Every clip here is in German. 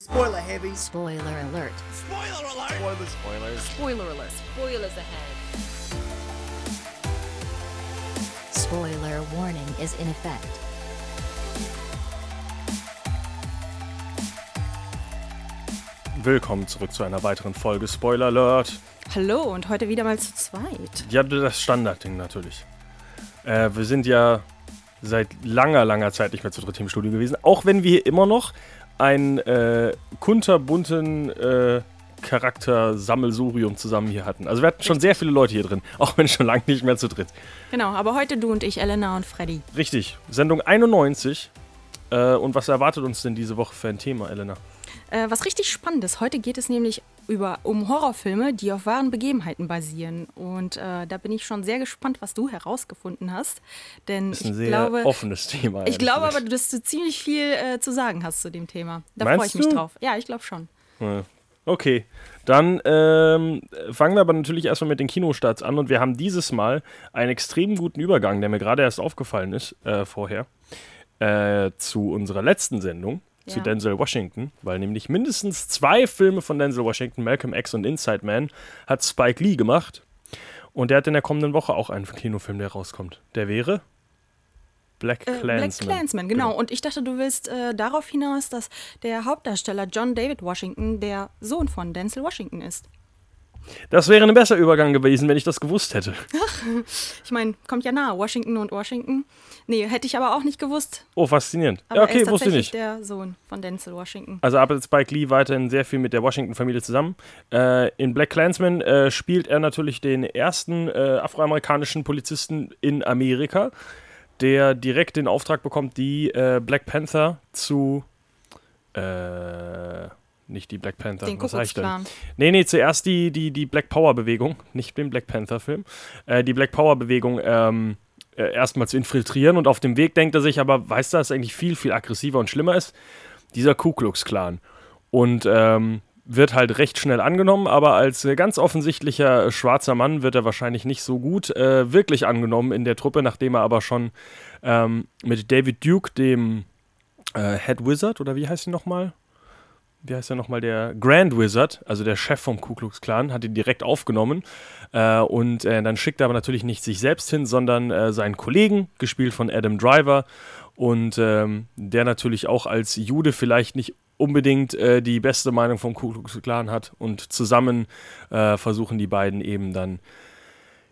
Spoiler heavy. Spoiler alert. Spoiler alert. Spoilers. Spoilers. Spoiler alert. Spoilers ahead. Spoiler warning is in effect. Willkommen zurück zu einer weiteren Folge Spoiler Alert. Hallo und heute wieder mal zu zweit. Ja, das Standardding natürlich. Äh, wir sind ja seit langer, langer Zeit nicht mehr zu dritt im Studio gewesen, auch wenn wir immer noch einen äh, kunterbunten äh, Charakter-Sammelsurium zusammen hier hatten. Also wir hatten schon sehr viele Leute hier drin, auch wenn schon lange nicht mehr zu dritt. Genau, aber heute du und ich, Elena und Freddy. Richtig, Sendung 91. Äh, und was erwartet uns denn diese Woche für ein Thema, Elena? Äh, was richtig spannend ist, heute geht es nämlich über, um Horrorfilme, die auf wahren Begebenheiten basieren. Und äh, da bin ich schon sehr gespannt, was du herausgefunden hast. Denn Das ist ein ich sehr glaube, offenes Thema. ich glaube aber, dass du ziemlich viel äh, zu sagen hast zu dem Thema. Da freue ich mich du? drauf. Ja, ich glaube schon. Ja. Okay, dann ähm, fangen wir aber natürlich erstmal mit den Kinostarts an und wir haben dieses Mal einen extrem guten Übergang, der mir gerade erst aufgefallen ist äh, vorher, äh, zu unserer letzten Sendung, zu Ja. Denzel Washington, weil nämlich mindestens zwei Filme von Denzel Washington, Malcolm X und Inside Man, hat Spike Lee gemacht und der hat in der kommenden Woche auch einen Kinofilm, der rauskommt. Der wäre Black Äh, Clansman. Black Clansman, genau. Und ich dachte, du willst äh, darauf hinaus, dass der Hauptdarsteller John David Washington der Sohn von Denzel Washington ist. Das wäre ein besser Übergang gewesen, wenn ich das gewusst hätte. Ich meine, kommt ja nahe, Washington und Washington. Nee, hätte ich aber auch nicht gewusst. Oh, faszinierend. Aber ja, er okay, ist wusste ich nicht. der Sohn von Denzel Washington. Also arbeitet Spike Lee weiterhin sehr viel mit der Washington-Familie zusammen. Äh, in Black Clansman äh, spielt er natürlich den ersten äh, afroamerikanischen Polizisten in Amerika, der direkt den Auftrag bekommt, die äh, Black Panther zu. Äh, nicht die Black Panther. Den was sag ich denn? Nee, nee, zuerst die, die, die Black Power-Bewegung, nicht den Black Panther-Film, äh, die Black Power-Bewegung ähm, äh, erstmal zu infiltrieren und auf dem Weg denkt er sich aber, weißt du, was eigentlich viel, viel aggressiver und schlimmer ist? Dieser Ku Klux Klan. Und ähm, wird halt recht schnell angenommen, aber als ganz offensichtlicher schwarzer Mann wird er wahrscheinlich nicht so gut äh, wirklich angenommen in der Truppe, nachdem er aber schon ähm, mit David Duke, dem äh, Head Wizard, oder wie heißt ihn nochmal? Wie heißt er nochmal, der Grand Wizard, also der Chef vom Ku Klux Klan, hat ihn direkt aufgenommen. Äh, und äh, dann schickt er aber natürlich nicht sich selbst hin, sondern äh, seinen Kollegen, gespielt von Adam Driver. Und ähm, der natürlich auch als Jude vielleicht nicht unbedingt äh, die beste Meinung vom Ku Klux Klan hat. Und zusammen äh, versuchen die beiden eben dann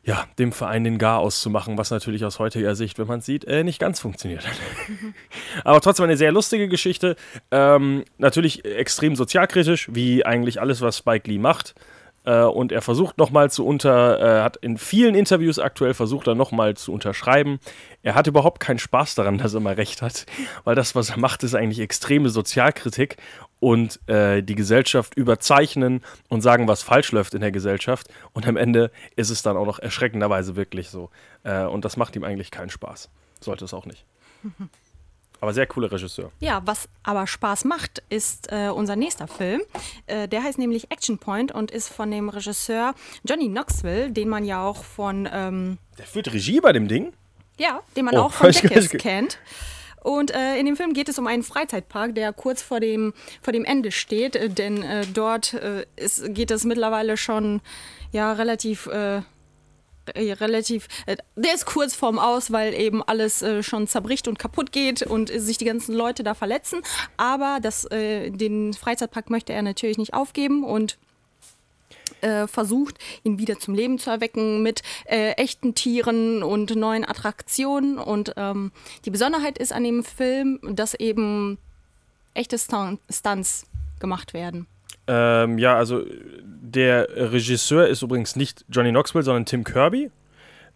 ja, dem Verein den Gar auszumachen, was natürlich aus heutiger Sicht, wenn man es sieht, äh, nicht ganz funktioniert hat. Aber trotzdem eine sehr lustige Geschichte. Ähm, natürlich extrem sozialkritisch, wie eigentlich alles, was Spike Lee macht. Äh, und er versucht nochmal zu unter, äh, hat in vielen Interviews aktuell versucht, er nochmal zu unterschreiben. Er hat überhaupt keinen Spaß daran, dass er mal recht hat, weil das, was er macht, ist eigentlich extreme Sozialkritik und äh, die Gesellschaft überzeichnen und sagen, was falsch läuft in der Gesellschaft. Und am Ende ist es dann auch noch erschreckenderweise wirklich so. Äh, und das macht ihm eigentlich keinen Spaß. Sollte es auch nicht. Aber sehr cooler Regisseur. Ja, was aber Spaß macht, ist äh, unser nächster Film. Äh, der heißt nämlich Action Point und ist von dem Regisseur Johnny Knoxville, den man ja auch von, ähm, Der führt Regie bei dem Ding? ja, den man Oh, auch von Jackass kennt. Und äh, in dem Film geht es um einen Freizeitpark, der kurz vor dem, vor dem Ende steht, äh, denn äh, dort äh, ist, geht es mittlerweile schon ja relativ äh, relativ, der ist kurz vorm Aus, weil eben alles schon zerbricht und kaputt geht und sich die ganzen Leute da verletzen. Aber das, den Freizeitpark möchte er natürlich nicht aufgeben und äh, versucht, ihn wieder zum Leben zu erwecken mit äh, echten Tieren und neuen Attraktionen. Und ähm, die Besonderheit ist an dem Film, dass eben echte Stun- Stunts gemacht werden. Ähm, ja, also der Regisseur ist übrigens nicht Johnny Knoxville, sondern Tim Kirby.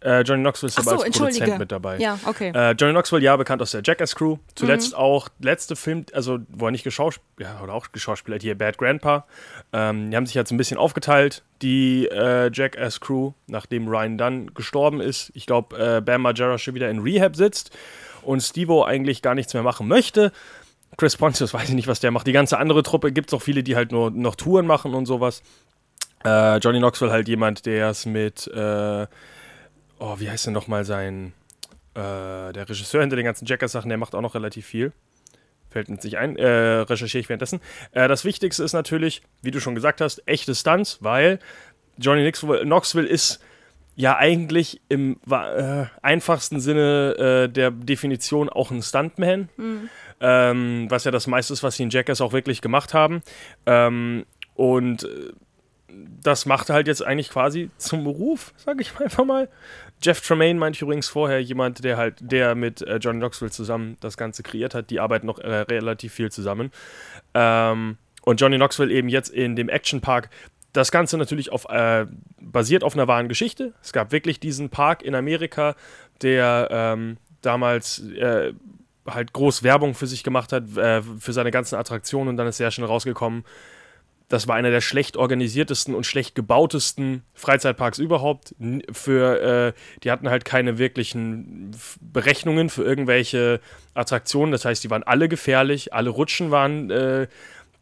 Äh, Johnny Knoxville ist aber so, als. Produzent mit dabei. Ja, okay. Äh, Johnny Knoxville, ja, bekannt aus der Jackass Crew. Mhm. Zuletzt auch, letzte Film, also wo er nicht geschauspielt, ja, oder auch geschauspielert, hier Bad Grandpa. Ähm, die haben sich jetzt ein bisschen aufgeteilt, die äh, Jackass Crew, nachdem Ryan Dunn gestorben ist. Ich glaube, äh, Bam Margera schon wieder in Rehab sitzt und Stevo eigentlich gar nichts mehr machen möchte. Chris Pontius, weiß ich nicht, was der macht. Die ganze andere Truppe gibt es auch viele, die halt nur noch Touren machen und sowas. Äh, Johnny Knoxville halt jemand, der es mit, äh, oh, wie heißt denn nochmal sein, äh, der Regisseur hinter den ganzen Jackass-Sachen, der macht auch noch relativ viel. Fällt mir jetzt nicht ein, äh, recherchiere ich währenddessen. Äh, das Wichtigste ist natürlich, wie du schon gesagt hast, echte Stunts, weil Johnny Knoxville, ist ja eigentlich im äh, einfachsten Sinne äh, der Definition auch ein Stuntman. Ähm, was ja das meiste ist, was sie in Jackass auch wirklich gemacht haben. Ähm, und äh, das macht halt jetzt eigentlich quasi zum Beruf, sage ich mal einfach mal. Jeff Tremaine meinte ich übrigens vorher, jemand, der halt, der mit äh, Johnny Knoxville zusammen das Ganze kreiert hat. Die arbeiten noch äh, relativ viel zusammen. Ähm, und Johnny Knoxville eben jetzt in dem Action Park. Das Ganze natürlich auf, äh, basiert auf einer wahren Geschichte. Es gab wirklich diesen Park in Amerika, der ähm, damals äh, halt groß Werbung für sich gemacht hat, äh, für seine ganzen Attraktionen und dann ist sehr schnell rausgekommen, das war einer der schlecht organisiertesten und schlecht gebautesten Freizeitparks überhaupt. Für, äh, die hatten halt keine wirklichen Berechnungen für irgendwelche Attraktionen. Das heißt, die waren alle gefährlich, alle Rutschen waren äh,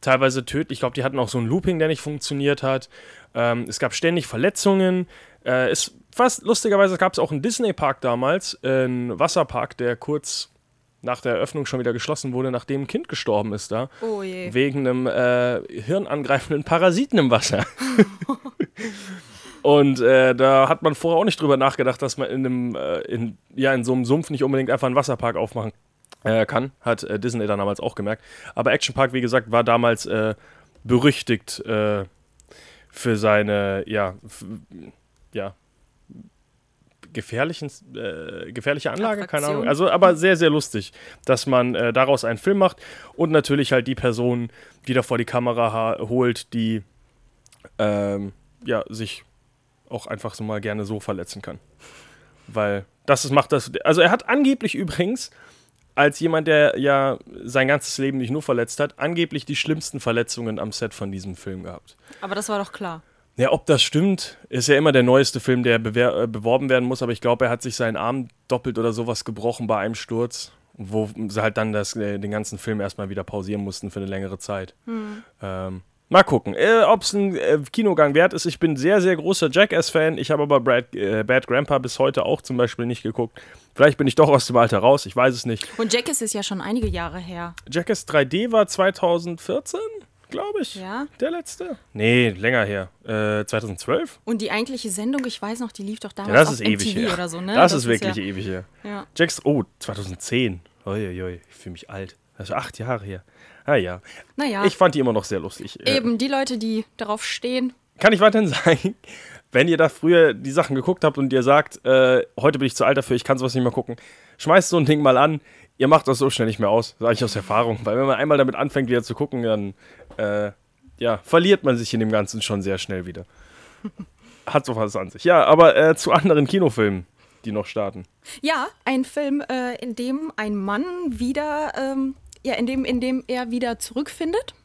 teilweise tödlich. Ich glaube, die hatten auch so ein Looping, der nicht funktioniert hat. Ähm, es gab ständig Verletzungen. Äh, es fast lustigerweise gab es auch einen Disney-Park damals, äh, einen Wasserpark, der kurz nach der Eröffnung schon wieder geschlossen wurde, nachdem ein Kind gestorben ist da Oh je. wegen einem äh, hirnangreifenden Parasiten im Wasser. Und äh, da hat man vorher auch nicht drüber nachgedacht, dass man in einem, äh, in, ja, in so einem Sumpf nicht unbedingt einfach einen Wasserpark aufmachen äh, kann. Hat äh, Disney dann damals auch gemerkt. Aber Action Park, wie gesagt, war damals äh, berüchtigt äh, für seine, ja, ja, gefährlichen, äh, gefährliche Anlage, keine Ahnung. Attraktion. Also, aber sehr, sehr lustig, dass man äh, daraus einen Film macht und natürlich halt die Person wieder vor die Kamera holt, die ähm, ja, sich auch einfach so mal gerne so verletzen kann. Weil das ist, macht das. Also er hat angeblich übrigens, als jemand, der ja sein ganzes Leben nicht nur verletzt hat, angeblich die schlimmsten Verletzungen am Set von diesem Film gehabt. Aber das war doch klar. Ja, ob das stimmt, ist ja immer der neueste Film, der bewer äh, beworben werden muss, aber ich glaube, er hat sich seinen Arm doppelt oder sowas gebrochen bei einem Sturz, wo sie halt dann das, äh, den ganzen Film erstmal wieder pausieren mussten für eine längere Zeit. Ähm, mal gucken, äh, ob es ein äh, Kinogang wert ist. Ich bin sehr, sehr großer Jackass-Fan. Ich habe aber Brad, äh, Bad Grandpa bis heute auch zum Beispiel nicht geguckt. Vielleicht bin ich doch aus dem Alter raus, ich weiß es nicht. Und Jackass ist ja schon einige Jahre her. Jackass 3D war 2014, glaube ich. Ja. Der letzte? Nee, länger her. Äh, 2012? Und die eigentliche Sendung, ich weiß noch, die lief doch Ja, damals das auf ist ewig MTV her. oder so, ne? Das, ist wirklich ja, ewig her. ja. Jax, oh, 2010. Uiuiui, ich fühle mich alt. Also acht Jahre her. Ah ja. Naja, Ich fand die immer noch sehr lustig. Äh, eben die Leute, die darauf stehen. Kann ich weiterhin sagen, wenn ihr da früher die Sachen geguckt habt und ihr sagt, äh, heute bin ich zu alt dafür, ich kann sowas nicht mehr gucken, schmeißt so ein Ding mal an. Ihr macht das so schnell nicht mehr aus, sage ich aus Erfahrung. Weil wenn man einmal damit anfängt, wieder zu gucken, dann äh, ja, verliert man sich in dem Ganzen schon sehr schnell wieder. Hat so was an sich. Ja, aber äh, zu anderen Kinofilmen, die noch starten. Ja, ein Film, äh, in dem ein Mann wieder, ähm, ja, in dem, in dem er wieder zurückfindet.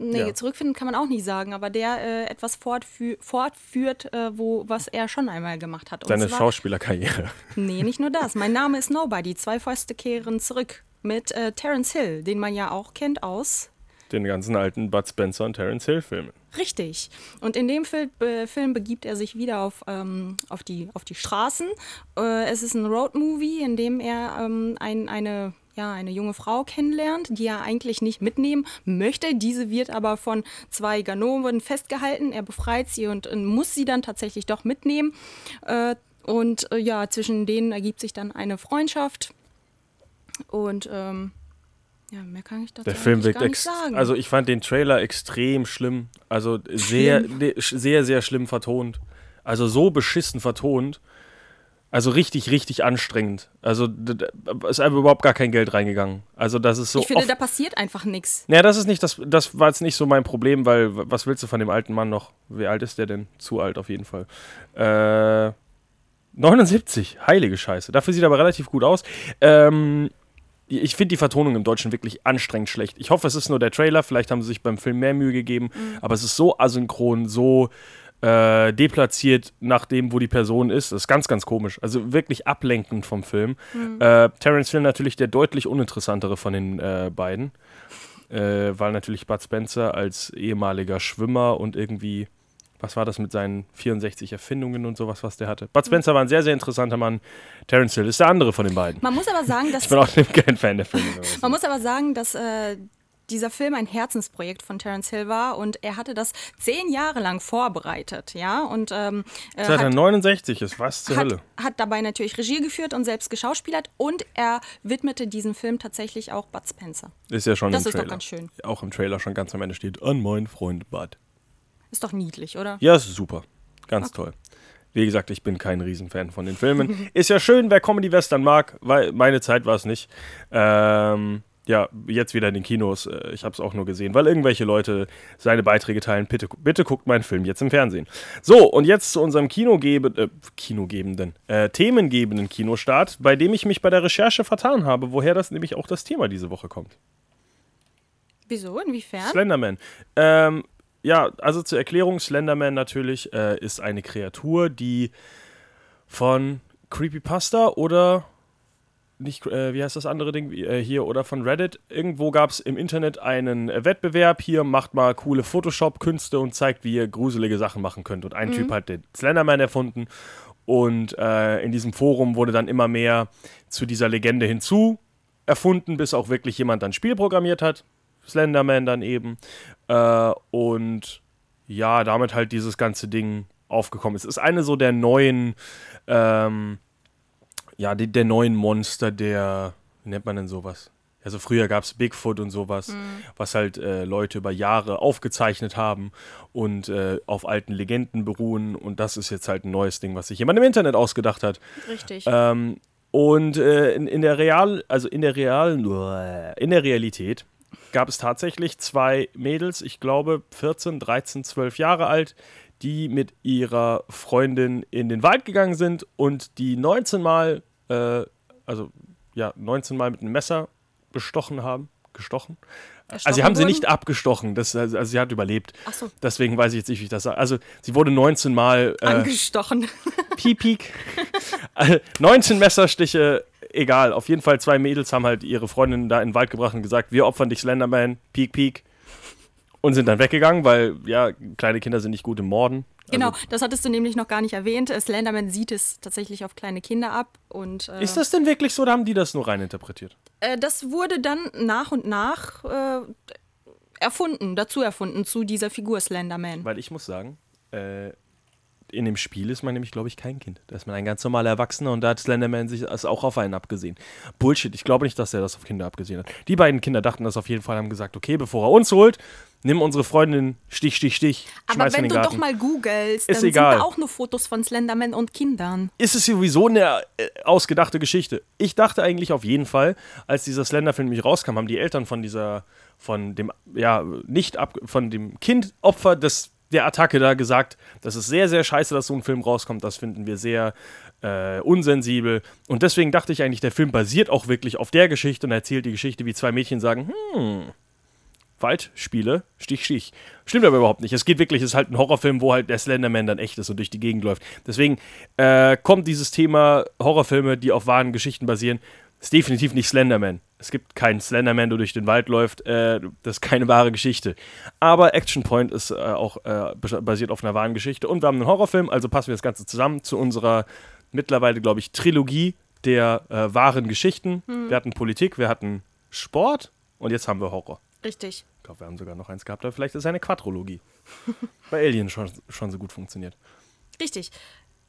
Nee, Ja. zurückfinden kann man auch nicht sagen, aber der äh, etwas fortfü fortführt, äh, wo, was er schon einmal gemacht hat. Und Deine zwar- Schauspielerkarriere. Nee, nicht nur das. Mein Name ist Nobody. Zwei Fäuste kehren zurück. Mit äh, Terence Hill, den man ja auch kennt aus. Den ganzen alten Bud Spencer und Terence Hill Filmen. Richtig. Und in dem Fil äh, Film begibt er sich wieder auf, ähm, auf, die, auf die Straßen. Äh, es ist ein Roadmovie, in dem er ähm, ein, eine, ja, eine junge Frau kennenlernt, die er eigentlich nicht mitnehmen möchte. Diese wird aber von zwei Ganoven festgehalten. Er befreit sie und, muss sie dann tatsächlich doch mitnehmen. Äh, und äh, ja, zwischen denen ergibt sich dann eine Freundschaft. Und ähm, ja, mehr kann ich dazu Der Film wirkt gar nicht sagen. Also ich fand den Trailer extrem schlimm. Also sehr, sehr, sehr schlimm vertont. Also so beschissen vertont. Also richtig, richtig anstrengend. Also ist einfach überhaupt gar kein Geld reingegangen. Also das ist so. ich finde, da passiert einfach nichts. naja, das ist nicht, das, das war jetzt nicht so mein Problem, weil was willst du von dem alten Mann noch? Wie alt ist der denn? Zu alt auf jeden Fall. Äh, 79, heilige Scheiße. Dafür sieht er aber relativ gut aus. Ähm, ich finde die Vertonung im Deutschen wirklich anstrengend schlecht. Ich hoffe, es ist nur der Trailer. Vielleicht haben sie sich beim Film mehr Mühe gegeben. Aber es ist so asynchron, so äh, deplatziert nach dem, wo die Person ist. Das ist ganz, ganz komisch. Also wirklich ablenkend vom Film. Äh, Terence Hill natürlich der deutlich uninteressantere von den äh, beiden. Äh, weil natürlich Bud Spencer als ehemaliger Schwimmer und irgendwie was war das mit seinen 64 Erfindungen und sowas, was der hatte. Bud Spencer war ein sehr, sehr interessanter Mann. Terence Hill ist der andere von den beiden. Man muss aber sagen, dass Ich bin auch kein Fan der Filme. Man muss aber sagen, dass äh, dieser Film ein Herzensprojekt von Terence Hill war und er hatte das zehn Jahre lang vorbereitet, ja, und ähm, äh, Seit hat, 69 ist, was zur hat, Hölle. hat dabei natürlich Regie geführt und selbst geschauspielert und er widmete diesen Film tatsächlich auch Bud Spencer. Ist ja schon Das im ist doch Trailer. ganz schön. Auch im Trailer schon ganz am Ende steht, an meinen Freund Bud. Ist doch niedlich, oder? Ja, ist super. Ganz toll. Wie gesagt, ich bin kein Riesenfan von den Filmen. Ist ja schön, wer Comedy-Western mag, weil meine Zeit war es nicht. Ähm, ja, jetzt wieder in den Kinos. Äh, Ich habe es auch nur gesehen, weil irgendwelche Leute seine Beiträge teilen. Bitte, bitte guckt meinen Film jetzt im Fernsehen. So, und jetzt zu unserem Kinogebe, äh, Kinogebenden, äh, themengebenden Kinostart, bei dem ich mich bei der Recherche vertan habe, woher das nämlich auch das Thema diese Woche kommt. Wieso? Inwiefern? Slenderman. Ähm, ja, also zur Erklärung, Slenderman natürlich äh, ist eine Kreatur, die von Creepypasta oder nicht, äh, wie heißt das andere Ding äh, hier oder von Reddit. Irgendwo gab es im Internet einen äh, Wettbewerb. Hier macht mal coole Photoshop-Künste und zeigt, wie ihr gruselige Sachen machen könnt. Und ein Typ hat den Slenderman erfunden. Und äh, in diesem Forum wurde dann immer mehr zu dieser Legende hinzu erfunden, bis auch wirklich jemand dann ein Spiel programmiert hat. Slenderman dann eben. Äh, und ja, damit halt dieses ganze Ding aufgekommen ist. Es ist eine so der neuen, ähm, ja, die, der neuen Monster, der, wie nennt man denn sowas? Also früher gab es Bigfoot und sowas, was halt äh, Leute über Jahre aufgezeichnet haben und äh, auf alten Legenden beruhen. Und das ist jetzt halt ein neues Ding, was sich jemand im Internet ausgedacht hat. Richtig. Ähm, und äh, in, in der Real, also in der realen, in der Realität gab es tatsächlich zwei Mädels, ich glaube 14, 13, 12 Jahre alt, die mit ihrer Freundin in den Wald gegangen sind und die 19 Mal, äh, also ja, 19 Mal mit einem Messer bestochen haben. Gestochen? also sie haben sie wurden? nicht abgestochen, das, also, also sie hat überlebt. Ach so. Deswegen weiß ich jetzt nicht, wie ich das sage. Also sie wurde 19 Mal äh, Angestochen. Piep, piek. Äh, 19 Messerstiche, egal. Auf jeden Fall zwei Mädels haben halt ihre Freundin da in den Wald gebracht und gesagt, wir opfern dich Slenderman, piek, piek. Und sind dann weggegangen, weil, ja, kleine Kinder sind nicht gut im Morden. Genau, Also, das hattest du nämlich noch gar nicht erwähnt. Äh, Slenderman sieht es tatsächlich auf kleine Kinder ab. Und, äh, ist das denn wirklich so oder haben die das nur rein interpretiert? äh, das wurde dann nach und nach äh, erfunden, dazu erfunden, zu dieser Figur Slenderman. Weil ich muss sagen, äh, in dem Spiel ist man nämlich, glaube ich, kein Kind. Da ist man ein ganz normaler Erwachsener und da hat Slenderman sich das auch auf einen abgesehen. Bullshit, ich glaube nicht, dass er das auf Kinder abgesehen hat. Die beiden Kinder dachten das auf jeden Fall, haben gesagt, okay, bevor er uns holt, nimm unsere Freundin, Stich, Stich, Stich, Aber wenn du Garten. doch mal googelst, Ist dann egal. sind da auch nur Fotos von Slenderman und Kindern. ist es sowieso eine äh, ausgedachte Geschichte. Ich dachte eigentlich auf jeden Fall, als dieser Slender-Film rauskam, haben die Eltern von dieser, von dem, ja, nicht ab, von dem Kind Opfer des, der Attacke da gesagt, das ist sehr, sehr scheiße, dass so ein Film rauskommt. Das finden wir sehr äh, unsensibel. Und deswegen dachte ich eigentlich, der Film basiert auch wirklich auf der Geschichte und erzählt die Geschichte, wie zwei Mädchen sagen, hm, Waldspiele, Stich, Stich. Stimmt aber überhaupt nicht. Es geht wirklich, es ist halt ein Horrorfilm, wo halt der Slenderman dann echt ist und durch die Gegend läuft. Deswegen äh, kommt dieses Thema Horrorfilme, die auf wahren Geschichten basieren, ist definitiv nicht Slenderman. Es gibt keinen Slenderman, der durch den Wald läuft. Äh, das ist keine wahre Geschichte. Aber Action Point ist äh, auch äh, bas- basiert auf einer wahren Geschichte. Und wir haben einen Horrorfilm, also passen wir das Ganze zusammen zu unserer mittlerweile, glaube ich, Trilogie der äh, wahren Geschichten. Wir hatten Politik, wir hatten Sport und jetzt haben wir Horror. Richtig. Ich glaube, wir haben sogar noch eins gehabt, aber vielleicht ist es eine Quadrologie. Bei Alien schon, schon so gut funktioniert. Richtig.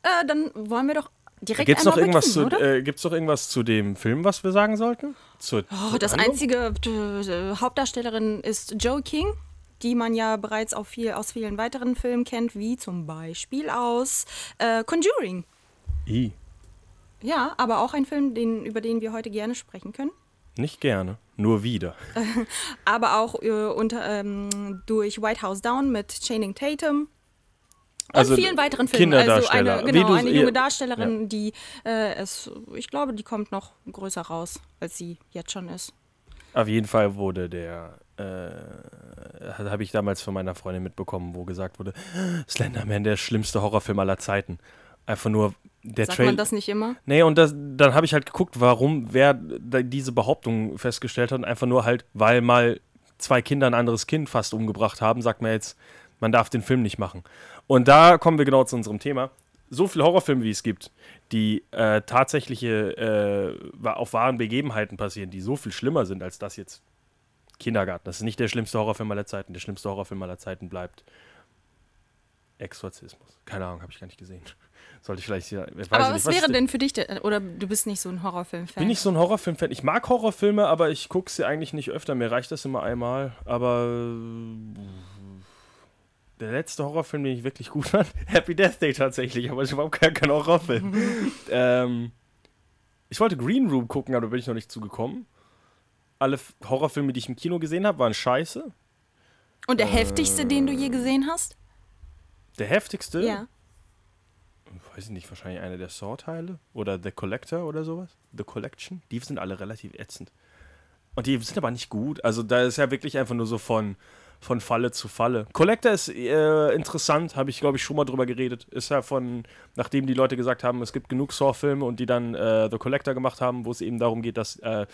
Äh, dann wollen wir doch direkt Gibt es noch, einmal irgendwas zu, beginnen, oder? äh, gibt's noch irgendwas zu dem Film, was wir sagen sollten? Zur, Oh, zur das Handlung? einzige äh, Hauptdarstellerin ist Joe King, die man ja bereits auch viel, aus vielen weiteren Filmen kennt, wie zum Beispiel aus äh, Conjuring. I. Ja, aber auch ein Film, den, über den wir heute gerne sprechen können. Nicht gerne, nur wieder. Aber auch äh, unter, ähm, durch White House Down mit Channing Tatum. Und Also, vielen weiteren Filmen. Also Kinderdarsteller. eine, genau, eine ja, junge Darstellerin, die äh, es, ich glaube, die kommt noch größer raus, als sie jetzt schon ist. Auf jeden Fall wurde der, äh, habe ich damals von meiner Freundin mitbekommen, wo gesagt wurde, Slenderman, der schlimmste Horrorfilm aller Zeiten. Einfach nur der Sagt Trailer. man das nicht immer? Nee, und das, dann habe ich halt geguckt, warum wer diese Behauptung festgestellt hat. Und einfach nur halt, weil mal zwei Kinder ein anderes Kind fast umgebracht haben, sagt man jetzt, Man darf den Film nicht machen. Und da kommen wir genau zu unserem Thema. So viele Horrorfilme, wie es gibt, die äh, tatsächliche äh, auf wahren Begebenheiten passieren, die so viel schlimmer sind als das jetzt. Kindergarten. Das ist nicht der schlimmste Horrorfilm aller Zeiten. Der schlimmste Horrorfilm aller Zeiten bleibt Exorzismus. Keine Ahnung, habe ich gar nicht gesehen. Sollte ich vielleicht hier. Ich aber nicht, was wäre denn für dich, der, oder du bist nicht so ein Horrorfilm-Fan? Bin ich so ein Horrorfilm-Fan? Ich mag Horrorfilme, aber ich gucke sie eigentlich nicht öfter. Mir reicht das immer einmal. Aber äh, der letzte Horrorfilm, den ich wirklich gut fand, Happy Death Day tatsächlich, aber es war überhaupt kein, kein Horrorfilm. ähm, ich wollte Green Room gucken, aber da bin ich noch nicht zugekommen. Alle Horrorfilme, die ich im Kino gesehen habe, waren scheiße. Und der heftigste, den du je gesehen hast? Der heftigste, Ja. Weiß ich nicht, wahrscheinlich einer der Saw-Teile oder The Collector oder sowas. The Collection. Die sind alle relativ ätzend. Und die sind aber nicht gut. Also da ist ja wirklich einfach nur so von, von Falle zu Falle. Collector ist äh, interessant, habe ich glaube ich schon mal drüber geredet. Ist ja von, nachdem die Leute gesagt haben, es gibt genug Saw-Filme und die dann äh, The Collector gemacht haben, wo es eben darum geht, dass äh,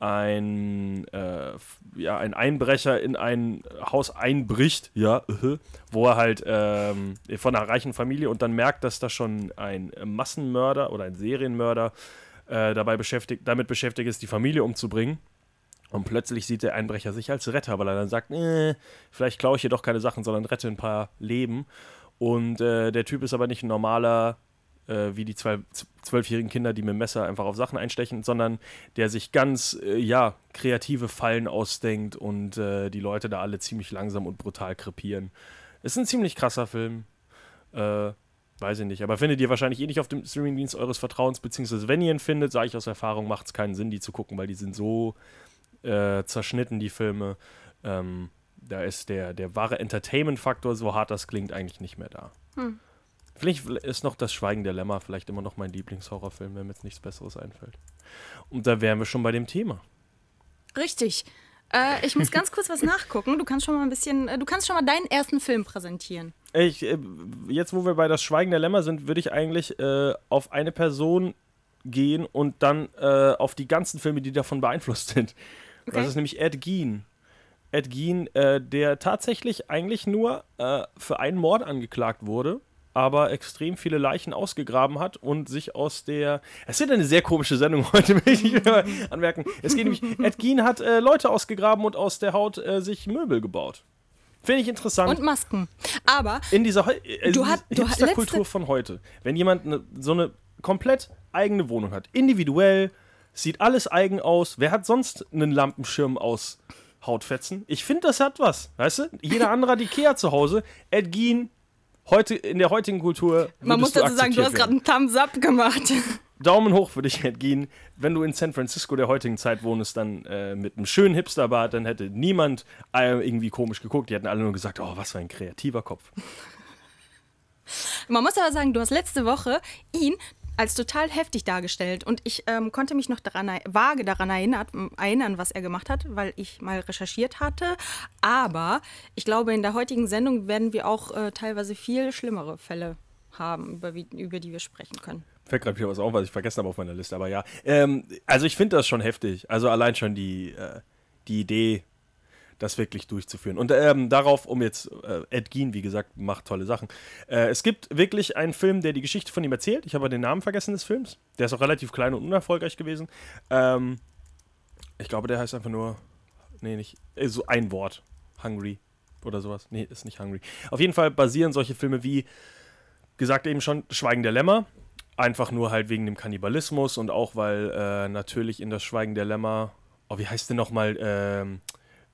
ein, äh, ja, ein Einbrecher in ein Haus einbricht, ja, wo er halt ähm, von einer reichen Familie und dann merkt, dass da schon ein Massenmörder oder ein Serienmörder äh, dabei beschäftigt, damit beschäftigt ist, die Familie umzubringen. Und plötzlich sieht der Einbrecher sich als Retter, weil er dann sagt, äh, vielleicht klaue ich hier doch keine Sachen, sondern rette ein paar Leben. Und äh, der Typ ist aber nicht ein normaler, äh, wie die zwei, zwölfjährigen Kinder, die mit dem Messer einfach auf Sachen einstechen, sondern der sich ganz, äh, ja, kreative Fallen ausdenkt und äh, die Leute da alle ziemlich langsam und brutal krepieren. Ist ein ziemlich krasser Film. Äh, weiß ich nicht. Aber findet ihr wahrscheinlich eh nicht auf dem Streamingdienst eures Vertrauens, beziehungsweise wenn ihr ihn findet, sage ich aus Erfahrung, macht es keinen Sinn, die zu gucken, weil die sind so äh, zerschnitten, die Filme. Ähm, da ist der, der wahre Entertainment-Faktor, so hart das klingt, eigentlich nicht mehr da. Vielleicht ist noch das Schweigen der Lämmer vielleicht immer noch mein Lieblingshorrorfilm, wenn mir jetzt nichts Besseres einfällt. Und da wären wir schon bei dem Thema. Richtig. Äh, ich muss ganz kurz was nachgucken. Du kannst schon mal ein bisschen, äh, du kannst schon mal deinen ersten Film präsentieren. Ich, äh, jetzt, wo wir bei das Schweigen der Lämmer sind, würde ich eigentlich äh, auf eine Person gehen und dann äh, auf die ganzen Filme, die davon beeinflusst sind. Okay. Das ist nämlich Ed Gein. Ed Gein, äh, der tatsächlich eigentlich nur für einen Mord angeklagt wurde, aber extrem viele Leichen ausgegraben hat und sich aus der. Es wird eine sehr komische Sendung heute, möchte ich mal anmerken. Es geht nämlich, Ed Gein hat äh, Leute ausgegraben und aus der Haut äh, sich Möbel gebaut. Finde ich interessant Und Masken. Aber in dieser äh, Du hat- du hat- letzte- von heute, wenn jemand ne, so eine komplett eigene Wohnung hat, individuell, sieht alles eigen aus, wer hat sonst einen Lampenschirm aus Hautfetzen? Ich finde, das hat was, weißt du? Jeder andere hat Ikea zu Hause, Ed Gein, heute, in der heutigen Kultur man muss dazu sagen, du hast gerade einen Thumbs up gemacht. Daumen hoch für dich, Ed Gein. Wenn du in San Francisco der heutigen Zeit wohnst, dann äh, mit einem schönen Hipsterbart, dann hätte niemand äh, irgendwie komisch geguckt. Die hätten alle nur gesagt, oh, was für ein kreativer Kopf. Man muss aber sagen, du hast letzte Woche ihn als total heftig dargestellt und ich ähm, konnte mich noch daran, vage daran erinnert, erinnern, was er gemacht hat, weil ich mal recherchiert hatte. Aber ich glaube, in der heutigen Sendung werden wir auch äh, teilweise viel schlimmere Fälle haben, über, wie, über die wir sprechen können. Fällt gerade wieder was auf, was ich vergessen habe auf meiner Liste, aber ja. Ähm, also ich finde das schon heftig. Also allein schon die, äh, die Idee, das wirklich durchzuführen. Und ähm, darauf, um jetzt, äh, Ed Gein, wie gesagt, macht tolle Sachen. Äh, es gibt wirklich einen Film, der die Geschichte von ihm erzählt. Ich habe den Namen vergessen des Films. Der ist auch relativ klein und unerfolgreich gewesen. Ähm, ich glaube, der heißt einfach nur, nee, nicht, äh, so ein Wort. Hungry oder sowas. Nee, ist nicht Hungry. Auf jeden Fall basieren solche Filme wie, gesagt eben schon, Schweigen der Lämmer. Einfach nur halt wegen dem Kannibalismus und auch weil äh, natürlich in das Schweigen der Lämmer, oh, wie heißt denn nochmal, ähm,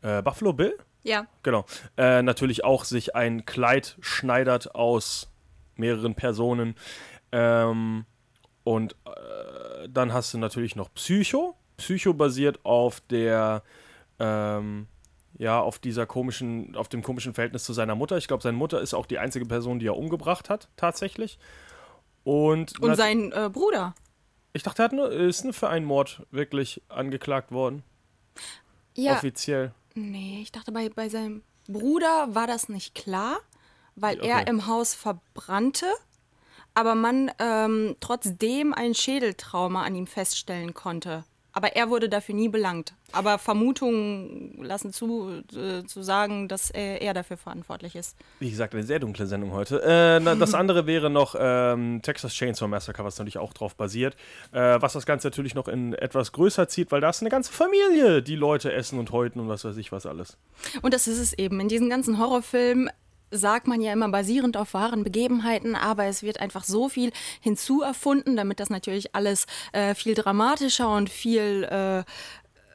äh, Buffalo Bill? Ja. Genau. Äh, natürlich auch sich ein Kleid schneidert aus mehreren Personen. Ähm, und äh, dann hast du natürlich noch Psycho. Psycho basiert auf der, ähm, ja, auf dieser komischen, auf dem komischen Verhältnis zu seiner Mutter. Ich glaube, seine Mutter ist auch die einzige Person, die er umgebracht hat, tatsächlich. Und, Und sein äh, Bruder. ich dachte, er hat nur, ist nur für einen Mord wirklich angeklagt worden. Ja. Offiziell. Nee, ich dachte, bei, bei seinem Bruder war das nicht klar, weil Okay. er im Haus verbrannte, aber man ähm, trotzdem ein Schädeltrauma an ihm feststellen konnte. Aber er wurde dafür nie belangt. Aber Vermutungen lassen zu, äh, zu sagen, dass er, er, dafür verantwortlich ist. Wie gesagt, eine sehr dunkle Sendung heute. Äh, na, das andere wäre noch ähm, Texas Chainsaw Massacre, was natürlich auch drauf basiert. Äh, was das Ganze natürlich noch in etwas größer zieht, weil da ist eine ganze Familie, die Leute essen und häuten und was weiß ich was alles. Und das ist es eben. In diesen ganzen Horrorfilmen sagt man ja immer basierend auf wahren Begebenheiten, aber es wird einfach so viel hinzuerfunden, damit das natürlich alles äh, viel dramatischer und viel äh,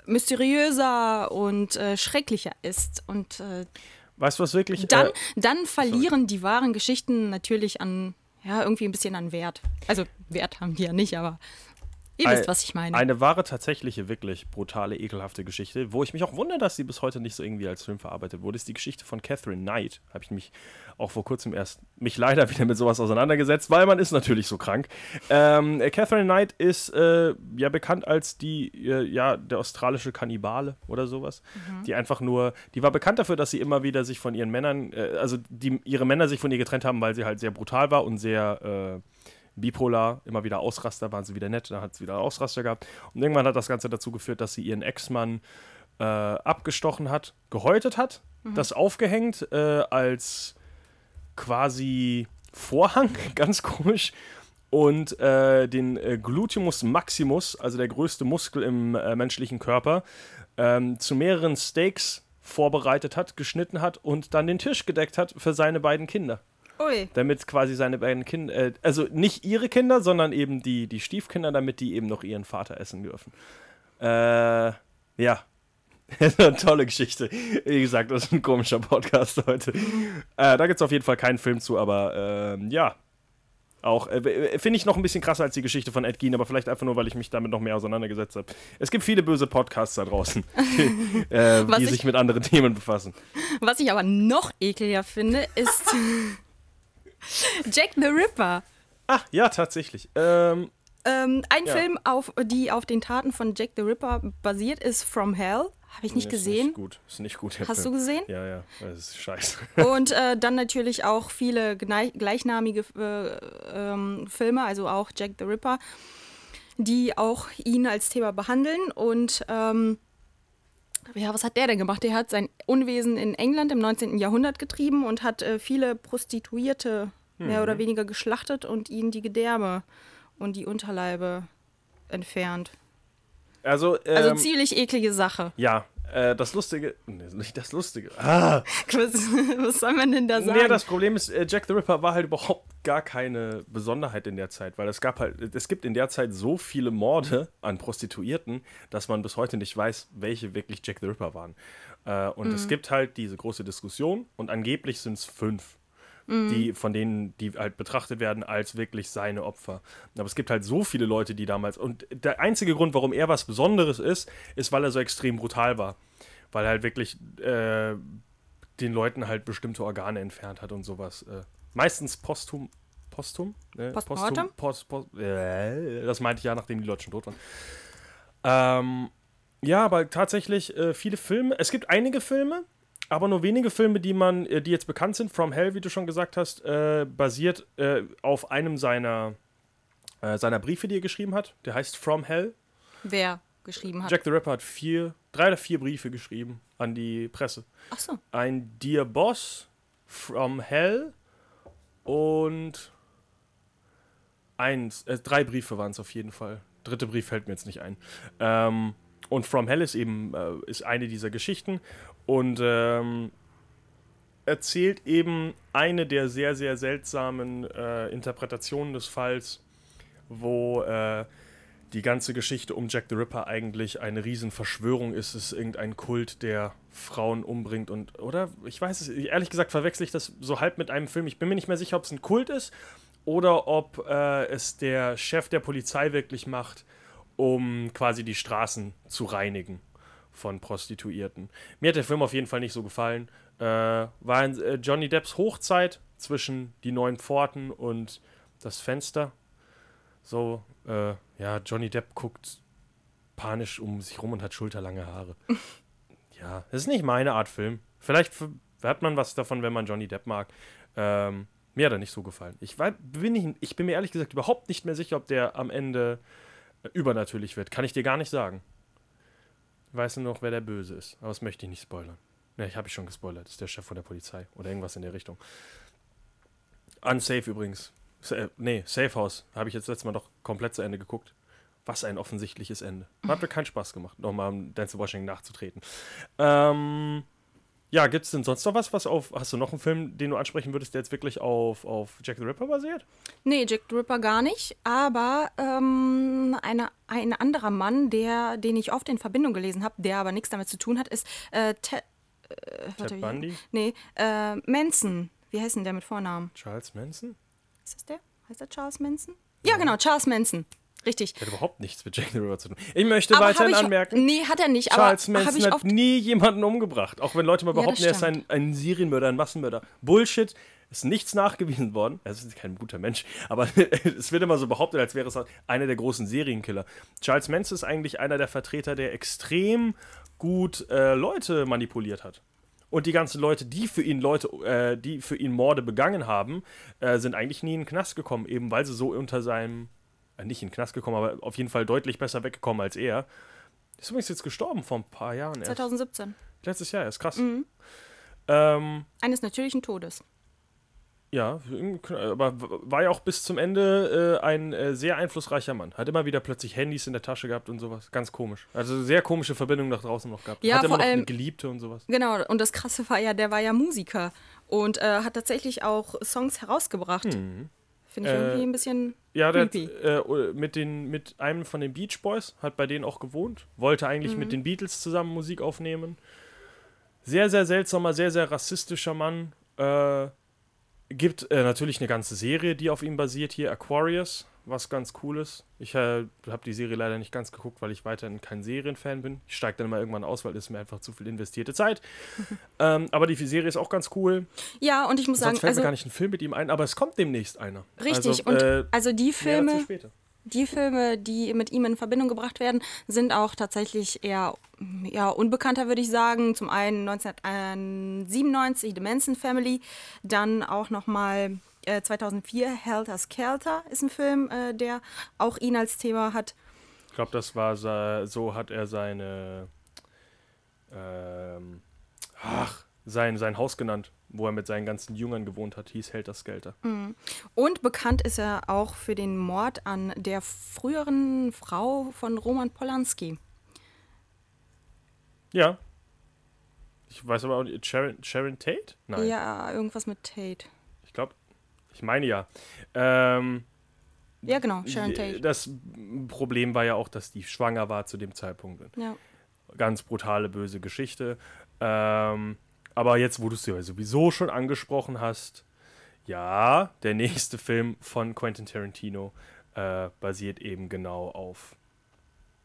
mysteriöser und äh, schrecklicher ist. Und äh, weißt du was wirklich? Dann, äh, dann verlieren sorry. die wahren Geschichten natürlich an ja irgendwie ein bisschen an Wert. Also Wert haben die ja nicht, aber Ihr wisst, was ich meine. Eine wahre, tatsächliche, wirklich brutale, ekelhafte Geschichte, wo ich mich auch wundere, dass sie bis heute nicht so irgendwie als Film verarbeitet wurde, ist die Geschichte von Catherine Knight. Habe ich mich auch vor kurzem erst, mich leider wieder mit sowas auseinandergesetzt, weil man ist natürlich so krank. Ähm, Catherine Knight ist äh, ja bekannt als die, äh, ja, der australische Kannibale oder sowas. Mhm. Die einfach nur, die war bekannt dafür, dass sie immer wieder sich von ihren Männern, äh, also die, ihre Männer sich von ihr getrennt haben, weil sie halt sehr brutal war und sehr äh, bipolar, immer wieder Ausraster, waren sie wieder nett, dann hat sie wieder Ausraster gehabt. Und irgendwann hat das Ganze dazu geführt, dass sie ihren Ex-Mann äh, abgestochen hat, gehäutet hat, mhm. das aufgehängt äh, als quasi Vorhang, ganz komisch, und äh, den äh, Gluteus maximus, also der größte Muskel im äh, menschlichen Körper, ähm, zu mehreren Steaks vorbereitet hat, geschnitten hat und dann den Tisch gedeckt hat für seine beiden Kinder. Damit quasi seine beiden Kinder, äh, also nicht ihre Kinder, sondern eben die, die Stiefkinder, damit die eben noch ihren Vater essen dürfen. Äh, ja. eine tolle Geschichte. Wie gesagt, das ist ein komischer Podcast heute. Äh, da gibt es auf jeden Fall keinen Film zu, aber äh, ja. Auch äh, finde ich noch ein bisschen krasser als die Geschichte von Ed Gein, aber vielleicht einfach nur, weil ich mich damit noch mehr auseinandergesetzt habe. Es gibt viele böse Podcasts da draußen, äh, die ich, sich mit anderen Themen befassen. Was ich aber noch ekliger finde, ist Jack the Ripper. Ach, ja, tatsächlich. Ähm, ähm, ein ja. Film, auf, die auf den Taten von Jack the Ripper basiert, ist From Hell. Habe ich nicht nee, gesehen. Ist nicht gut. Ist nicht gut. Hast Film. du gesehen? Ja, ja. Das ist scheiße. Und äh, dann natürlich auch viele gleichnamige äh, ähm, Filme, also auch Jack the Ripper, die auch ihn als Thema behandeln. Und ähm, ja, was hat der denn gemacht? Der hat sein Unwesen in England im 19. Jahrhundert getrieben und hat äh, viele Prostituierte mhm. mehr oder mhm. weniger geschlachtet und ihnen die Gedärme und die Unterleibe entfernt. Also, also ähm, also ziemlich eklige Sache. Ja, äh, das Lustige, nee, nicht das Lustige. Ah. Was, was, soll man denn da sagen? Nee, das Problem ist, äh, Jack the Ripper war halt überhaupt gar keine Besonderheit in der Zeit, weil es gab halt, es gibt in der Zeit so viele Morde an Prostituierten, dass man bis heute nicht weiß, welche wirklich Jack the Ripper waren. Äh, und mhm. es gibt halt diese große Diskussion und angeblich sind es fünf die, von denen, die halt betrachtet werden als wirklich seine Opfer. Aber es gibt halt so viele Leute, die damals. Und der einzige Grund, warum er was Besonderes ist, ist, weil er so extrem brutal war. Weil er halt wirklich äh, den Leuten halt bestimmte Organe entfernt hat und sowas. Äh, meistens posthum. Posthum? Äh, posthum post, post, äh, das meinte ich ja, nachdem die Leute schon tot waren. Ähm, ja, aber tatsächlich äh, viele Filme. Es gibt einige Filme, aber nur wenige Filme, die man, äh, die jetzt bekannt sind. From Hell, wie du schon gesagt hast, äh, basiert äh, auf einem seiner, äh, seiner Briefe, die er geschrieben hat. Der heißt From Hell. Wer geschrieben hat? Jack the Ripper hat vier, drei oder vier Briefe geschrieben an die Presse. Ach so. Ein Dear Boss, From Hell und eins, äh, drei Briefe waren es auf jeden Fall. Dritte Brief fällt mir jetzt nicht ein. Ähm, und From Hell ist eben äh, ist eine dieser Geschichten und ähm, erzählt eben eine der sehr, sehr seltsamen äh, Interpretationen des Falls, wo äh, die ganze Geschichte um Jack the Ripper eigentlich eine Riesenverschwörung ist. Es ist irgendein Kult, der Frauen umbringt und, oder? Ich weiß es, ehrlich gesagt verwechsel ich das so halb mit einem Film. Ich bin mir nicht mehr sicher, ob es ein Kult ist oder ob äh, es der Chef der Polizei wirklich macht, um quasi die Straßen zu reinigen von Prostituierten. Mir hat der Film auf jeden Fall nicht so gefallen. Äh, war in äh, Johnny Depps Hochzeit zwischen die neuen Pforten und das Fenster. So, äh, ja, Johnny Depp guckt panisch um sich rum und hat schulterlange Haare. ja, das ist nicht meine Art Film. Vielleicht hat man was davon, wenn man Johnny Depp mag. Ähm, mir hat er nicht so gefallen. Ich, war, bin, ich, ich bin mir ehrlich gesagt überhaupt nicht mehr sicher, ob der am Ende äh, übernatürlich wird. Kann ich dir gar nicht sagen. Ich weiß nur noch, wer der Böse ist. Aber das möchte ich nicht spoilern. Ne, ich habe schon gespoilert. Das ist der Chef von der Polizei. Oder irgendwas in der Richtung. Unsafe übrigens. Sa nee, Safe House. Habe ich jetzt letztes Mal doch komplett zu Ende geguckt. Was ein offensichtliches Ende. Hat mir keinen Spaß gemacht, nochmal um Dance Washington nachzutreten. Ähm, ja, gibt es denn sonst noch was, was auf. Hast du noch einen Film, den du ansprechen würdest, der jetzt wirklich auf, auf Jack the Ripper basiert? Nee, Jack the Ripper gar nicht, aber ähm, eine, ein anderer Mann, der, den ich oft in Verbindung gelesen habe, der aber nichts damit zu tun hat, ist äh, Ted, äh, warte, Ted Bundy? Nee, äh, Manson. Wie heißt denn der mit Vornamen? Charles Manson? Ist das der? Heißt der Charles Manson? Ja, genau, Charles Manson. Richtig. Hat überhaupt nichts mit Jack the Ripper zu tun. Ich möchte Aber weiterhin ich, anmerken. Nee, hat er nicht, Charles Manson hat nie jemanden umgebracht. Auch wenn Leute mal Ja, behaupten, er ist ein, ein Serienmörder, ein Massenmörder. Bullshit. Ist nichts nachgewiesen worden. Er ist kein guter Mensch. Aber es wird immer so behauptet, als wäre es einer der großen Serienkiller. Charles Manson ist eigentlich einer der Vertreter, der extrem gut äh, Leute manipuliert hat. Und die ganzen Leute, die für ihn Leute, äh, die für ihn Morde begangen haben, äh, sind eigentlich nie in den Knast gekommen, eben weil sie so unter seinem, nicht in den Knast gekommen, aber auf jeden Fall deutlich besser weggekommen als er. Ist übrigens jetzt gestorben vor ein paar Jahren. Erst. 2017. Letztes Jahr, ist krass. Mhm. Ähm, Eines natürlichen Todes. ja, aber war ja auch bis zum Ende äh, ein äh, sehr einflussreicher Mann. Hat immer wieder plötzlich Handys in der Tasche gehabt und sowas. Ganz komisch. Also sehr komische Verbindungen nach draußen noch gehabt. Ja, Hat immer vor noch eine allem- Geliebte und sowas. Genau, und das Krasse war ja, der war ja Musiker und äh, hat tatsächlich auch Songs herausgebracht. Finde ich Äh, irgendwie ein bisschen Ja, der hat, äh, mit, den, mit einem von den Beach Boys, hat bei denen auch gewohnt. Wollte eigentlich Mhm. mit den Beatles zusammen Musik aufnehmen. Sehr, sehr seltsamer, sehr, sehr rassistischer Mann. Äh, gibt äh, natürlich eine ganze Serie, die auf ihm basiert hier, Aquarius, was ganz cool ist. Ich äh, habe die Serie leider nicht ganz geguckt, weil ich weiterhin kein Serienfan bin. Ich steige dann immer irgendwann aus, weil ist mir einfach zu viel investierte Zeit. ähm, aber die Serie ist auch ganz cool. Ja, und ich muss sagen, Sonst fällt also mir gar nicht ein Film mit ihm ein, aber es kommt demnächst einer. richtig. Also, und äh, also die Filme, später. Die Filme, die mit ihm in Verbindung gebracht werden, sind auch tatsächlich eher ja, unbekannter, würde ich sagen. Zum einen 1997 The Manson Family, dann auch nochmal äh, 2004 Helter Skelter ist ein Film, äh, der auch ihn als Thema hat. Ich glaube, das war so hat er seine ähm, ach, sein, sein Haus genannt, wo er mit seinen ganzen Jüngern gewohnt hat, hieß Helter Skelter. Und bekannt ist er auch für den Mord an der früheren Frau von Roman Polanski. Ja. Ich weiß aber auch nicht, Sharon, Sharon Tate? Nein. Ja, irgendwas mit Tate. Ich glaube, ich meine ja. Ähm, Ja, genau, Sharon Tate. das Problem war ja auch, dass die schwanger war zu dem Zeitpunkt. Ja. ganz brutale, böse Geschichte. Ähm, aber jetzt, wo du es ja sowieso schon angesprochen hast, ja, der nächste Film von Quentin Tarantino äh, basiert eben genau auf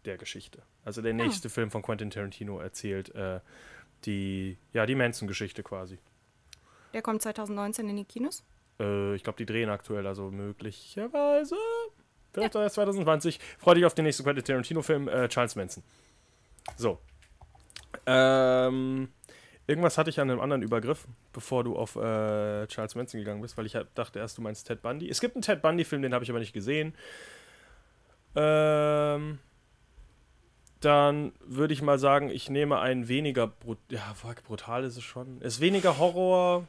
der Geschichte. Also der nächste Film von Quentin Tarantino erzählt äh, die, ja, die Manson-Geschichte quasi. Der kommt 2019 in die Kinos. Äh, ich glaube, die drehen aktuell, also möglicherweise. Vielleicht erst 2020. Freue dich auf den nächsten Quentin Tarantino-Film, äh, Charles Manson. So. Ähm, irgendwas hatte ich an einem anderen Übergriff, bevor du auf äh, Charles Manson gegangen bist, weil ich dachte erst, du meinst Ted Bundy. Es gibt einen Ted Bundy-Film, den habe ich aber nicht gesehen. Ähm, dann würde ich mal sagen, ich nehme einen weniger, brut ja, brutal ist es schon. Ist weniger Horror.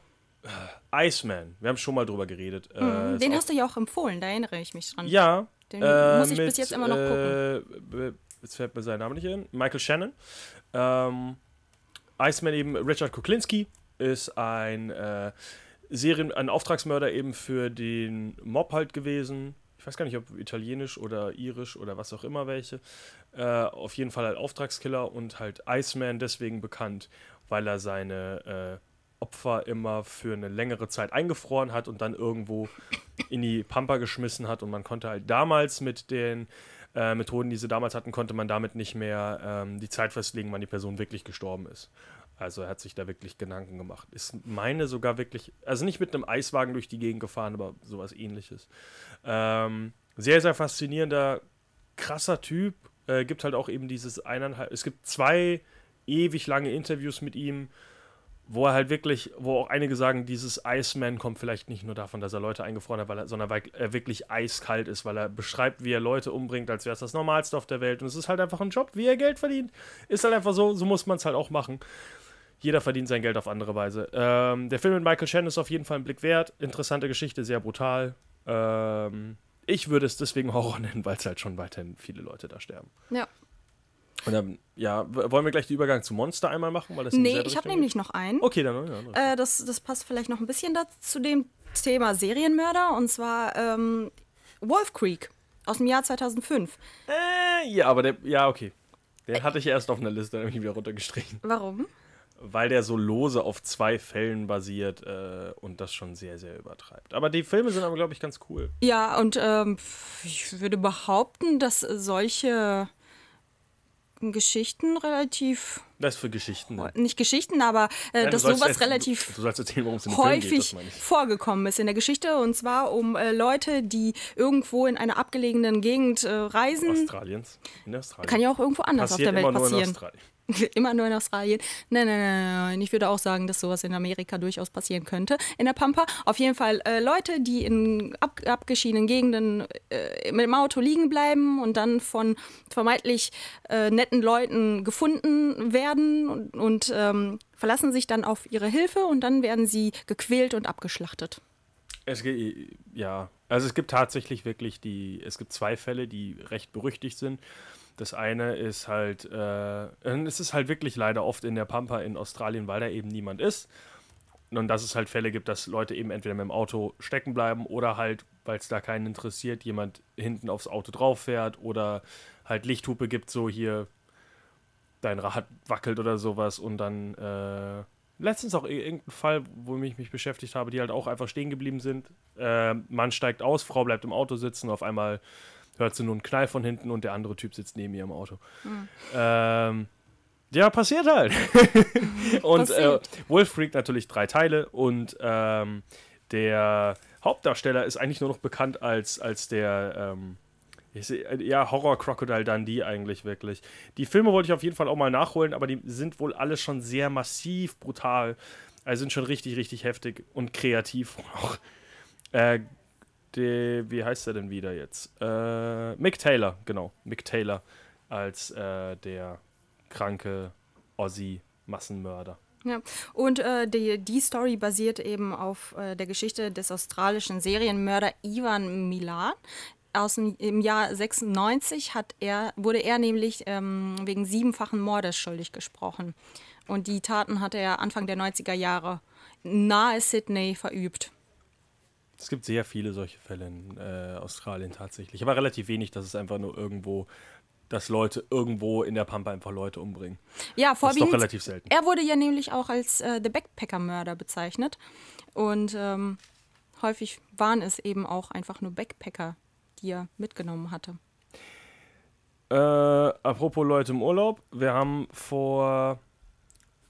Äh, Iceman, wir haben schon mal drüber geredet. Äh, Mhm, Den hast du ja auch empfohlen, da erinnere ich mich dran. ja. Den äh, muss ich bis mit, jetzt immer noch gucken. Äh, jetzt fällt mir sein Name nicht ein. Michael Shannon. Ähm, Iceman eben, Richard Kuklinski ist ein äh, Serien, ein Auftragsmörder eben für den Mob halt gewesen. Ich weiß gar nicht, ob italienisch oder irisch oder was auch immer welche. Äh, auf jeden Fall halt Auftragskiller und halt Iceman deswegen bekannt, weil er seine äh, Opfer immer für eine längere Zeit eingefroren hat und dann irgendwo in die Pampa geschmissen hat. Und man konnte halt damals mit den äh, Methoden, die sie damals hatten, konnte man damit nicht mehr ähm, die Zeit festlegen, wann die Person wirklich gestorben ist. Also er hat sich da wirklich Gedanken gemacht. Ist meine sogar wirklich, also nicht mit einem Eiswagen durch die Gegend gefahren, aber sowas ähnliches. Ähm, sehr, sehr faszinierender, krasser Typ. Äh, gibt halt auch eben dieses eineinhalb, es gibt zwei ewig lange Interviews mit ihm, wo er halt wirklich, wo auch einige sagen, dieses Iceman kommt vielleicht nicht nur davon, dass er Leute eingefroren hat, weil er, sondern weil er wirklich eiskalt ist, weil er beschreibt, wie er Leute umbringt, als wäre es das Normalste auf der Welt. Und es ist halt einfach ein Job, wie er Geld verdient. Ist halt einfach so, so muss man es halt auch machen. Jeder verdient sein Geld auf andere Weise. Ähm, der Film mit Michael Shannon ist auf jeden Fall ein Blick wert. Interessante Geschichte, sehr brutal. Ähm, ich würde es deswegen Horror nennen, weil es halt schon weiterhin viele Leute da sterben. Ja. Und dann, ja, wollen wir gleich den Übergang zu Monster einmal machen? Weil das Nee, ich habe nämlich noch einen. Okay, dann. Ja, Äh, das, das passt vielleicht noch ein bisschen dazu, zu dem Thema Serienmörder und zwar ähm, Wolf Creek aus dem Jahr 2005. Äh, ja, aber der, ja, okay. Den hatte ich erst auf einer Liste, dann habe ich ihn wieder runtergestrichen. Warum? Weil der so lose auf zwei Fällen basiert äh, und das schon sehr, sehr übertreibt. Aber die Filme sind aber, glaube ich, ganz cool. Ja, und ähm, ich würde behaupten, dass solche Geschichten relativ, Das für Geschichten. ne? nicht Geschichten, aber äh, Nein, dass sowas jetzt- relativ erzählen, geht, häufig ich. vorgekommen ist in der Geschichte und zwar um äh, Leute, die irgendwo in einer abgelegenen Gegend äh, reisen. Australiens. In Australien. Kann ja auch irgendwo anders Passiert auf der Welt immer nur in passieren. Australien. Immer nur in Australien. Nein, nein, nein, nein, nein. Ich würde auch sagen, dass sowas in Amerika durchaus passieren könnte. In der Pampa. Auf jeden Fall äh, Leute, die in ab, abgeschiedenen Gegenden äh, mit dem Auto liegen bleiben und dann von vermeintlich äh, netten Leuten gefunden werden und, und ähm, verlassen sich dann auf ihre Hilfe und dann werden sie gequält und abgeschlachtet. Es gibt, ja, also es gibt tatsächlich wirklich die, es gibt zwei Fälle, die recht berüchtigt sind. Das eine ist halt, äh, es ist halt wirklich leider oft in der Pampa in Australien, weil da eben niemand ist. Und dass es halt Fälle gibt, dass Leute eben entweder mit dem Auto stecken bleiben oder halt, weil es da keinen interessiert, jemand hinten aufs Auto drauf fährt oder halt Lichthupe gibt, so hier dein Rad wackelt oder sowas und dann äh, letztens auch ir- irgendein Fall, wo ich mich beschäftigt habe, die halt auch einfach stehen geblieben sind. Äh, Mann steigt aus, Frau bleibt im Auto sitzen, auf einmal hört sie nur einen Knall von hinten und der andere Typ sitzt neben ihr im Auto. Ähm, ja, passiert halt. und äh. Wolf Freak natürlich drei Teile und ähm, der Hauptdarsteller ist eigentlich nur noch bekannt als, als der ähm, äh, ja, Horror Crocodile Dundee eigentlich wirklich. Die Filme wollte ich auf jeden Fall auch mal nachholen, aber die sind wohl alle schon sehr massiv brutal. Also sind schon richtig, richtig heftig und kreativ auch. Äh, die, wie heißt er denn wieder jetzt? Äh, Mick Taylor, genau. Mick Taylor als äh, der kranke Aussie-Massenmörder. Ja, und äh, die, die Story basiert eben auf äh, der Geschichte des australischen Serienmörder Ivan Milan. Aus dem, Im Jahr 96 hat er, wurde er nämlich ähm, wegen siebenfachen Mordes schuldig gesprochen. Und die Taten hat er Anfang der 90er Jahre nahe Sydney verübt. Es gibt sehr viele solche Fälle in äh, Australien tatsächlich. Aber relativ wenig, dass es einfach nur irgendwo, dass Leute irgendwo in der Pampa einfach Leute umbringen. Ja, Das ist vorwiegend. doch relativ selten. Er wurde ja nämlich auch als äh, der Backpacker-Mörder bezeichnet. Und ähm, häufig waren es eben auch einfach nur Backpacker, die er mitgenommen hatte. Äh, apropos Leute im Urlaub, wir haben vor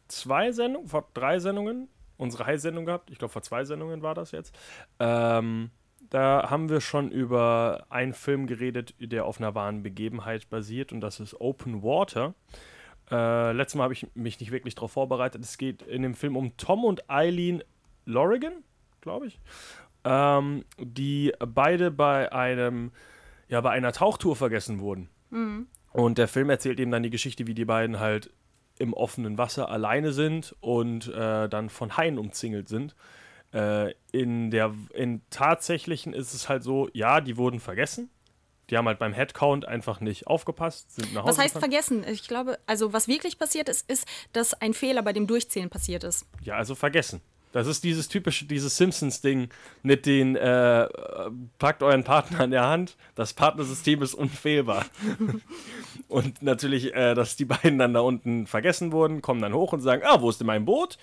zwei Sendungen, vor drei Sendungen unsere High-Sendung gehabt. Ich glaube, vor zwei Sendungen war das jetzt. Ähm, da haben wir schon über einen Film geredet, der auf einer wahren Begebenheit basiert und das ist Open Water. Äh, letztes Mal habe ich mich nicht wirklich darauf vorbereitet. Es geht in dem Film um Tom und Eileen Lorigan, glaube ich, ähm, die beide bei einem, ja, bei einer Tauchtour vergessen wurden. Und der Film erzählt eben dann die Geschichte, wie die beiden halt im offenen Wasser alleine sind und äh, dann von Haien umzingelt sind. Äh, in der in tatsächlichen ist es halt so, ja, die wurden vergessen. Die haben halt beim Headcount einfach nicht aufgepasst, sind nach Hause Was heißt gefahren. vergessen? Ich glaube, also was wirklich passiert ist, ist, dass ein Fehler bei dem Durchzählen passiert ist. Ja, also vergessen. Das ist dieses typische, dieses Simpsons-Ding mit den, äh, äh, packt euren Partner an der Hand, das Partnersystem ist unfehlbar. und natürlich, äh, dass die beiden dann da unten vergessen wurden, kommen dann hoch und sagen, ah, wo ist denn mein Boot?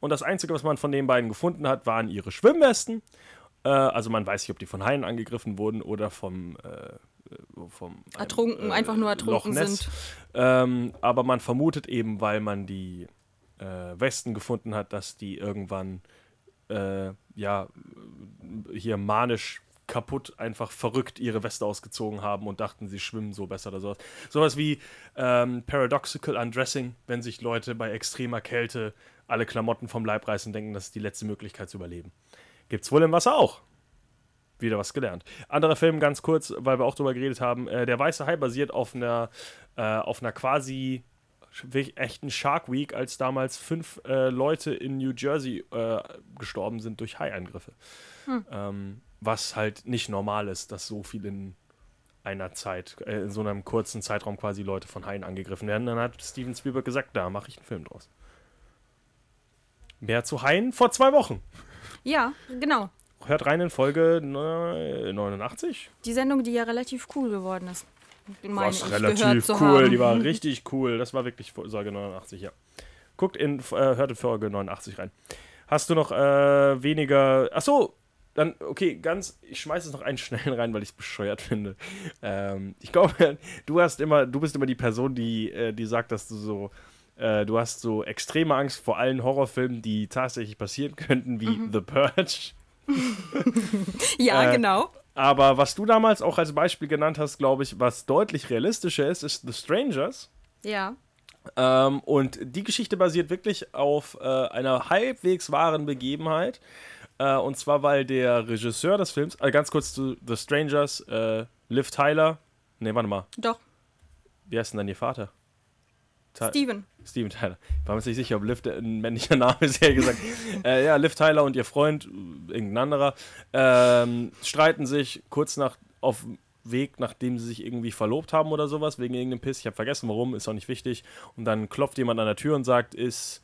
Und das Einzige, was man von den beiden gefunden hat, waren ihre Schwimmwesten. Äh, also man weiß nicht, ob die von Haien angegriffen wurden oder vom, äh, vom einem, Ertrunken, einfach nur ertrunken sind. Ähm, aber man vermutet eben, weil man die äh, Westen gefunden hat, dass die irgendwann äh, ja hier manisch kaputt, einfach verrückt ihre Weste ausgezogen haben und dachten, sie schwimmen so besser oder sowas. Sowas wie ähm, Paradoxical Undressing, wenn sich Leute bei extremer Kälte alle Klamotten vom Leib reißen und denken, das ist die letzte Möglichkeit zu überleben. Gibt's wohl im Wasser auch. Wieder was gelernt. Anderer Film, ganz kurz, weil wir auch drüber geredet haben. Äh, der Weiße Hai basiert auf einer, äh, auf einer quasi wirklich echten Shark Week, als damals fünf äh, Leute in New Jersey äh, gestorben sind durch Hai-Eingriffe. Ähm, was halt nicht normal ist, dass so viel in einer Zeit, äh, in so einem kurzen Zeitraum quasi Leute von Haien angegriffen werden. Dann hat Steven Spielberg gesagt, da mache ich einen Film draus. Mehr zu Haien vor zwei Wochen. Ja, genau. Hört rein in Folge ne- 89. Die Sendung, die ja relativ cool geworden ist. Meine Was relativ cool, haben. die war richtig cool. Das war wirklich Folge 89, ja. Guckt in, äh, hört in Folge 89 rein. Hast du noch äh, weniger. Achso, dann, okay, ganz, ich schmeiße es noch einen schnellen rein, weil ich es bescheuert finde. Ähm, ich glaube, du hast immer, du bist immer die Person, die, äh, die sagt, dass du so, äh, du hast so extreme Angst vor allen Horrorfilmen, die tatsächlich passieren könnten, wie The Purge. Ja, äh, genau. Aber was du damals auch als Beispiel genannt hast, glaube ich, was deutlich realistischer ist, ist The Strangers. Ja. Ähm, und die Geschichte basiert wirklich auf äh, einer halbwegs wahren Begebenheit. Äh, und zwar, weil der Regisseur des Films, äh, ganz kurz zu The Strangers, äh, Liv Tyler, ne, warte mal, Doch. wie heißt denn dann ihr Vater? Steven. Steven Tyler. Ich war mir jetzt nicht sicher, ob Liv ein männlicher Name ist, ehrlich gesagt. äh, ja, Liv Tyler und ihr Freund, irgendein anderer, ähm, streiten sich kurz nach auf dem Weg, nachdem sie sich irgendwie verlobt haben oder sowas, wegen irgendeinem Piss. Ich habe vergessen, warum, ist auch nicht wichtig. Und dann klopft jemand an der Tür und sagt, ist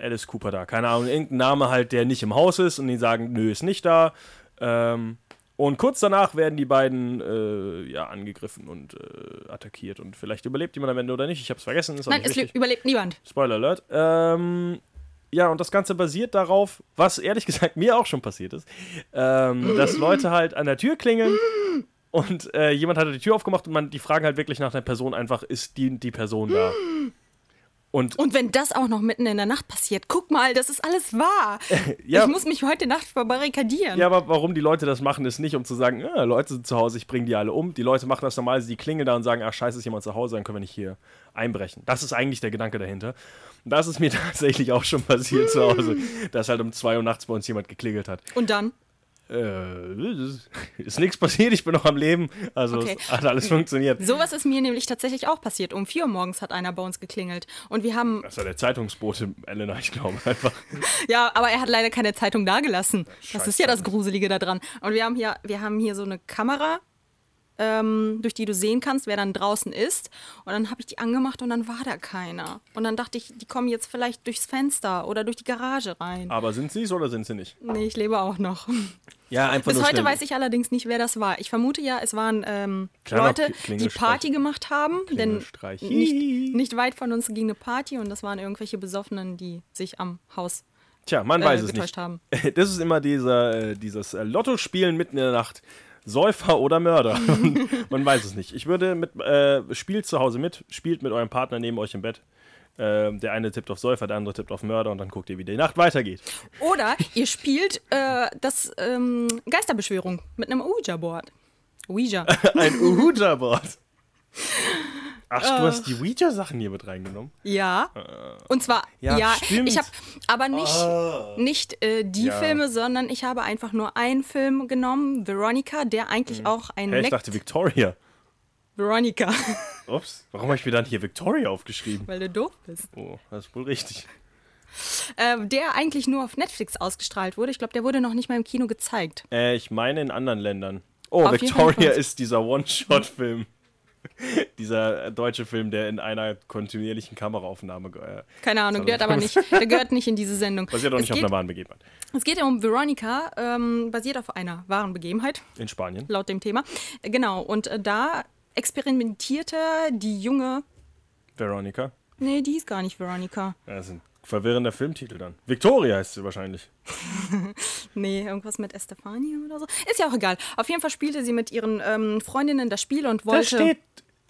Alice Cooper da? Keine Ahnung, irgendein Name halt, der nicht im Haus ist. Und die sagen, nö, ist nicht da. Ähm, und kurz danach werden die beiden äh, ja, angegriffen und äh, attackiert. Und vielleicht überlebt jemand am Ende oder nicht. Ich habe es vergessen. Nein, es wichtig. überlebt niemand. Spoiler Alert. Ähm, ja, und das Ganze basiert darauf, was ehrlich gesagt mir auch schon passiert ist, ähm, dass Leute halt an der Tür klingeln und äh, jemand hat die Tür aufgemacht und man, die fragen halt wirklich nach einer Person einfach, ist die, die Person da? Und Und wenn das auch noch mitten in der Nacht passiert, guck mal, das ist alles wahr. ja, Ich muss mich heute Nacht verbarrikadieren. ja, aber warum die Leute das machen, ist nicht, um zu sagen, ah, Leute sind zu Hause, ich bringe die alle um. Die Leute machen das normal, sie klingeln da und sagen, ach scheiße, ist jemand zu Hause, dann können wir nicht hier einbrechen. Das ist eigentlich der Gedanke dahinter. Das ist mir tatsächlich auch schon passiert zu Hause, dass halt um 2 Uhr nachts bei uns jemand geklingelt hat. Und dann? Äh, ist nichts passiert, ich bin noch am Leben. Also Okay. hat alles funktioniert. Sowas ist mir nämlich tatsächlich auch passiert. Um vier Uhr morgens hat einer bei uns geklingelt. Und wir haben, Das war der Zeitungsbote, Elena, ich glaube einfach. ja, aber er hat leider keine Zeitung dagelassen. Das ist ja das. Gruselige daran. Und wir haben hier, wir haben hier so eine Kamera, ähm, durch die du sehen kannst, wer dann draußen ist. Und dann habe ich die angemacht und dann war da keiner. Und dann dachte ich, die kommen jetzt vielleicht durchs Fenster oder durch die Garage rein. Aber sind sie es oder sind sie nicht? Nee, ich lebe auch noch. Ja, einfach Bis heute weiß ich allediings nicht, wer das war. Ich vermute ja, es waren ähm, Leute, die. Party gemacht haben. Denn nicht, nicht weit von uns ging eine Party und das waren irgendwelche Besoffenen, die sich am Haus Tja, man äh, weiß es nicht. haben. Das ist immer dieser, äh, dieses äh, Lotto-Spielen mitten in der Nacht. Säufer oder Mörder. man weiß es nicht. Ich würde mit, äh, spielt zu Hause mit, spielt mit eurem Partner neben euch im Bett. Ähm, der eine tippt auf Säufer, der andere tippt auf Mörder und dann guckt ihr, wie die Nacht weitergeht. Oder ihr spielt äh, das ähm, Geisterbeschwörung mit einem Ouija-Board. Ouija. Ein Ouija-Board. Ach, du hast die Ouija-Sachen hier mit reingenommen. Ja. Und zwar, Ja, ja, ich habe aber nicht, nicht äh, die Ja. Filme, sondern ich habe einfach nur einen Film genommen, Veronica, der eigentlich auch ein Hey, ich dachte Victoria. Veronica, Ups, warum habe ich mir dann hier Victoria aufgeschrieben? weil du doof bist. Oh, das ist wohl richtig. Äh, der eigentlich nur auf Netflix ausgestrahlt wurde. Ich glaube, der wurde noch nicht mal im Kino gezeigt. Äh, ich meine in anderen Ländern. Oh, Auf Victoria ist dieser One-Shot-Film. dieser deutsche Film, der in einer kontinuierlichen Kameraaufnahme äh, Keine Ahnung, gehört aber nicht, der gehört nicht in diese Sendung. basiert auch es nicht auf geht, einer wahren Begebenheit. Es geht ja um Veronica, ähm, basiert auf einer wahren Begebenheit, In Spanien. laut dem Thema. Genau, und äh, da experimentierte die junge. Veronica. Nee, die ist gar nicht Veronica. Das ein verwirrender Filmtitel dann. Victoria heißt sie wahrscheinlich. Nee, irgendwas mit Estefania oder so. Ist ja auch egal. Auf jeden Fall spielte sie mit ihren ähm, Freundinnen das Spiel und Da wollte. steht,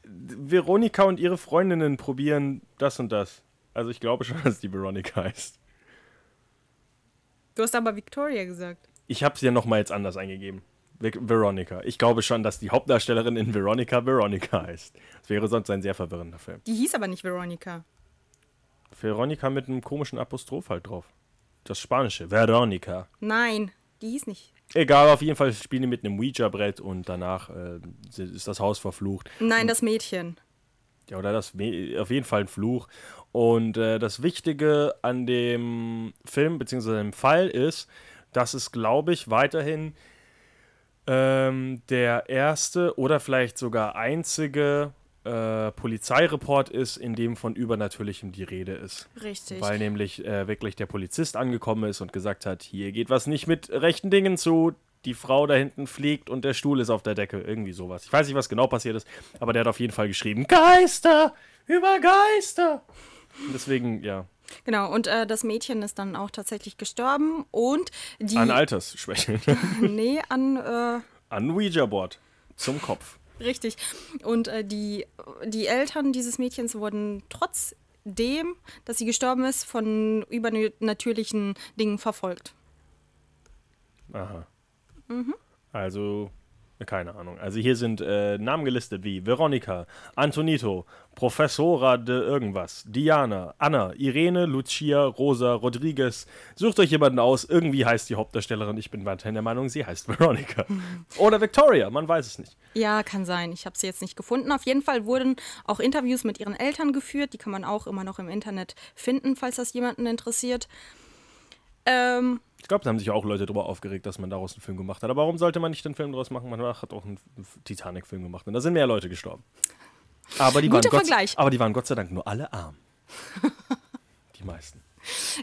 Veronica und ihre Freundinnen probieren das und das. Also ich glaube schon, dass die Veronica heißt. Du hast aber Victoria gesagt. Ich habe sie ja nochmal jetzt anders eingegeben. Ve- Veronica. Ich glaube schon, dass die Hauptdarstellerin in Veronica Veronica heißt. Das wäre sonst ein sehr verwirrender Film. Die hieß aber nicht Veronica. Veronica mit einem komischen Apostroph halt drauf. Das Spanische. Veronica. Nein, die hieß nicht. Egal, auf jeden Fall spielen die mit einem Ouija-Brett und danach äh, ist das Haus verflucht. Nein, das Mädchen. Ja, oder das auf jeden Fall ein Fluch. Und äh, das Wichtige an dem Film bzw. dem Fall ist, dass es, glaube ich, weiterhin ähm, der erste oder vielleicht sogar einzige äh, Polizeireport ist, in dem von Übernatürlichem die Rede ist. Richtig. Weil nämlich äh, wirklich der Polizist angekommen ist und gesagt hat, hier geht was nicht mit rechten Dingen zu. Die Frau da hinten fliegt und der Stuhl ist auf der Decke. Irgendwie sowas. Ich weiß nicht, was genau passiert ist, aber der hat auf jeden Fall geschrieben, Geister! Über Geister! Deswegen, ja, Genau, und äh, das Mädchen ist dann auch tatsächlich gestorben und die. an Altersschwäche. nee, an. Äh, an Ouija-Board. Zum Kopf. Richtig. Und äh, die, die Eltern dieses Mädchens wurden trotzdem, dass sie gestorben ist, von übernatürlichen Dingen verfolgt. Aha. Mhm. Also, keine Ahnung. Also hier sind äh, Namen gelistet wie Veronica, Antonito, Professora de irgendwas, Diana, Anna, Irene, Lucia, Rosa, Rodriguez. Sucht euch jemanden aus. Irgendwie heißt die Hauptdarstellerin. Ich bin weiterhin der Meinung, sie heißt Veronica. Oder Victoria, man weiß es nicht. Ja, kann sein. Ich habe sie jetzt nicht gefunden. Auf jeden Fall wurden auch Interviews mit ihren Eltern geführt. Die kann man auch immer noch im Internet finden, falls das jemanden interessiert. Ähm, Ich glaube, da haben sich auch Leute darüber aufgeregt, dass man daraus einen Film gemacht hat. Aber warum sollte man nicht einen Film daraus machen? Man hat auch einen Titanic-Film gemacht und da sind mehr Leute gestorben. Aber die, waren Guter Gott, Vergleich. aber die waren Gott sei Dank nur alle arm. die meisten.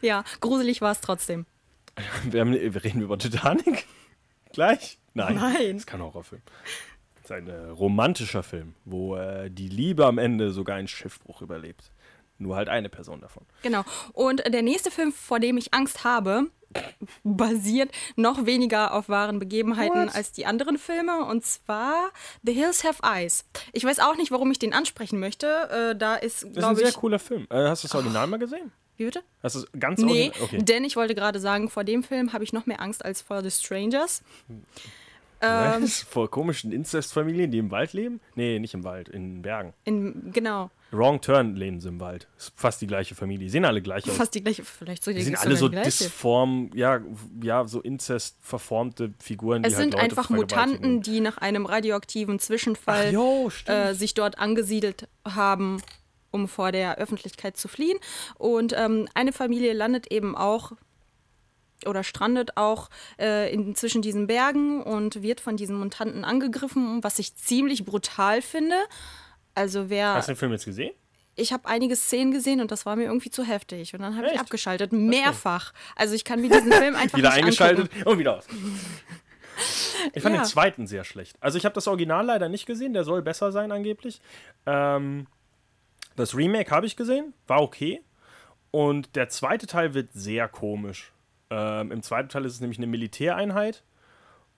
ja, gruselig war es trotzdem. Wir, haben, wir reden über Titanic? Gleich? Nein. Nein. Das ist kein Horrorfilm. Das ist ein äh, romantischer Film, wo äh, die Liebe am Ende sogar einen Schiffbruch überlebt. Nur halt eine Person davon. Genau. Und der nächste Film, vor dem ich Angst habe, basiert noch weniger auf wahren Begebenheiten What? als die anderen Filme. Und zwar The Hills Have Eyes. Ich weiß auch nicht, warum ich den ansprechen möchte. Äh, da ist, Das ist ein sehr ich. cooler Film. Äh, hast du das Original mal gesehen? Wie bitte? Hast du es ganz Nee, original? Okay. denn ich wollte gerade sagen, vor dem Film habe ich noch mehr Angst als vor The Strangers. Ähm. Was? Vor komischen Inzestfamilien, die im Wald leben? Nee, nicht im Wald, in Bergen. In, genau, Wrong Turn leben sie im Wald. Ist fast die gleiche Familie. Die sehen alle gleich aus. fast die gleiche, vielleicht so Die sind alle so gleiche. disform, ja, ja, so Inzest verformte Figuren. Es halt sind Leute einfach. Mutanten, die nach einem radioaktiven Zwischenfall jo, äh, sich dort angesiedelt haben, um vor der Öffentlichkeit zu fliehen. Und ähm, eine Familie landet eben auch oder strandet auch äh, in, zwischen diesen Bergen und wird von diesen Mutanten angegriffen, was ich ziemlich brutal finde. Also wer Hast du den Film jetzt gesehen? ich habe einige Szenen gesehen und das war mir irgendwie zu heftig. Und dann habe ich abgeschaltet, mehrfach. Also ich kann mir diesen Film einfach Wieder nicht eingeschaltet angucken. und wieder aus. Ich fand Ja. den zweiten sehr schlecht. Also ich habe das Original leider nicht gesehen, der soll besser sein angeblich. Ähm, das Remake habe ich gesehen, war okay. Und der zweite Teil wird sehr komisch. Ähm, Im zweiten Teil ist es nämlich eine Militäreinheit.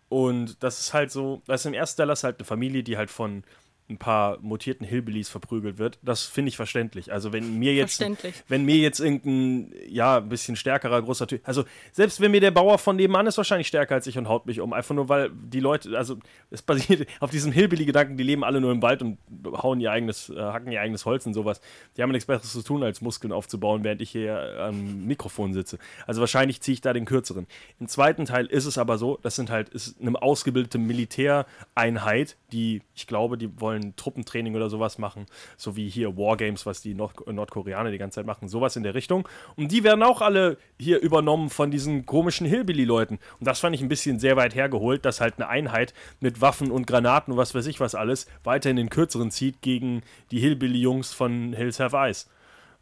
Und das ist halt so, das ist im ersten Teil ist halt eine Familie, die halt von ein paar mutierten Hillbillies verprügelt wird. Das finde ich verständlich. Also wenn mir jetzt, wenn mir jetzt irgendein, ja, ein bisschen stärkerer, großer Typ, also selbst wenn mir der Bauer von nebenan ist wahrscheinlich stärker als ich und haut mich um, einfach nur weil die Leute, also es basiert auf diesem Hillbilly-Gedanken, die leben alle nur im Wald und hauen ihr eigenes, äh, hacken ihr eigenes Holz und sowas. Die haben nichts Besseres zu tun, als Muskeln aufzubauen, während ich hier am Mikrofon sitze. Also wahrscheinlich ziehe ich da den kürzeren. Im zweiten Teil ist es aber so, das sind halt, ist eine ausgebildete Militäreinheit, die, ich glaube, die wollen Truppentraining oder sowas machen, so wie hier Wargames, was die Nord Nordkoreaner die ganze Zeit machen, sowas in der Richtung. Und die werden auch alle hier übernommen von diesen komischen Hillbilly-Leuten. Und das fand ich ein bisschen sehr weit hergeholt, dass halt eine Einheit mit Waffen und Granaten und was weiß ich was alles weiterhin den kürzeren zieht gegen die Hillbilly-Jungs von Hills Have Eyes.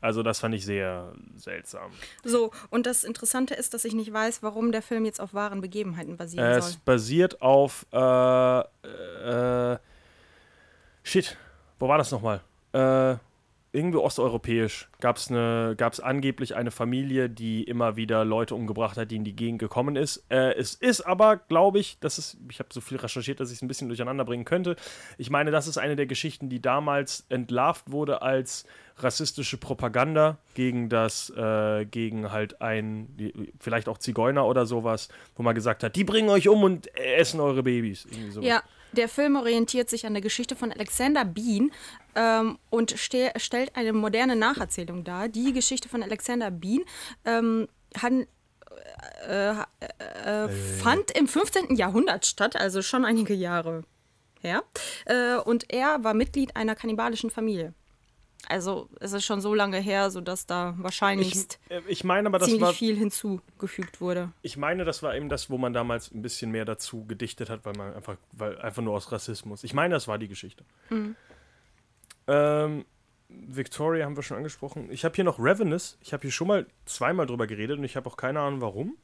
Also das fand ich sehr seltsam. So, und das Interessante ist, dass ich nicht weiß, warum der Film jetzt auf wahren Begebenheiten basieren Es soll. basiert auf äh, äh, Shit, wo war das nochmal? Äh, irgendwie osteuropäisch, gab es eine, gab's angeblich eine Familie, die immer wieder Leute umgebracht hat, die in die Gegend gekommen ist. Äh, es ist aber, glaube ich, das ist, ich habe so viel recherchiert, dass ich es ein bisschen durcheinander bringen könnte. Ich meine, das ist eine der Geschichten, die damals entlarvt wurde als rassistische Propaganda gegen das, äh, gegen halt ein, vielleicht auch Zigeuner oder sowas, wo man gesagt hat, die bringen euch um und essen eure Babys. Ja, der Film orientiert sich an der Geschichte von Alexander Bean ähm, und ste stellt eine moderne Nacherzählung dar. Die Geschichte von Alexander Bean ähm, hat, äh, äh, äh, fand im 15. Jahrhundert statt, also schon einige Jahre her. Äh, und er war Mitglied einer kannibalischen Familie. Also es ist schon so lange her, sodass da wahrscheinlich Ich, äh, ich meine ziemlich war. viel hinzugefügt wurde. Ich meine, das war eben das, wo man damals ein bisschen mehr dazu gedichtet hat, weil man einfach, weil einfach nur aus Rassismus. Ich meine, das war die Geschichte. Ähm, Victoria haben wir schon angesprochen. Ich habe hier noch Ravenous. Ich habe hier schon mal zweimal drüber geredet und ich habe auch keine Ahnung warum.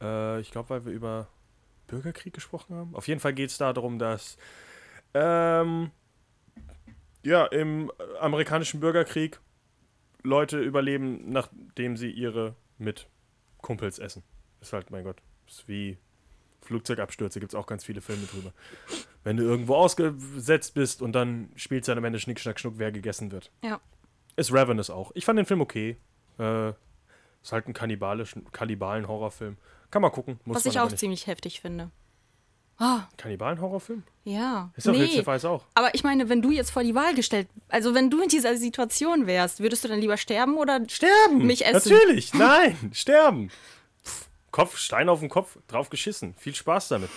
Äh, ich glaube, weil wir über Bürgerkrieg gesprochen haben. Auf jeden Fall geht es da darum, dass ähm, ja, im amerikanischen Bürgerkrieg Leute überleben, nachdem sie ihre Mitkumpels essen. Ist halt, mein Gott, ist wie Flugzeugabstürze, gibt es auch ganz viele Filme drüber. Wenn du irgendwo ausgesetzt bist und dann spielst du dann am Ende Schnick, Schnack, Schnuck, wer gegessen wird. Ja. Ist Ravenous auch. Ich fand den Film okay. Äh, ist halt ein kannibalischen, Kannibalen-Horrorfilm. Kann man gucken. Muss Was man ich auch nicht. ziemlich heftig finde. Kannibalen-Horrorfilm? Ja. Ist doch nee. Weiß auch. Aber ich meine, wenn du jetzt vor die Wahl gestellt, also wenn du in dieser Situation wärst, würdest du dann lieber sterben oder Sterben! mich essen? Natürlich! Nein! sterben! Pff, Kopf, Stein auf den Kopf, drauf geschissen. Viel Spaß damit.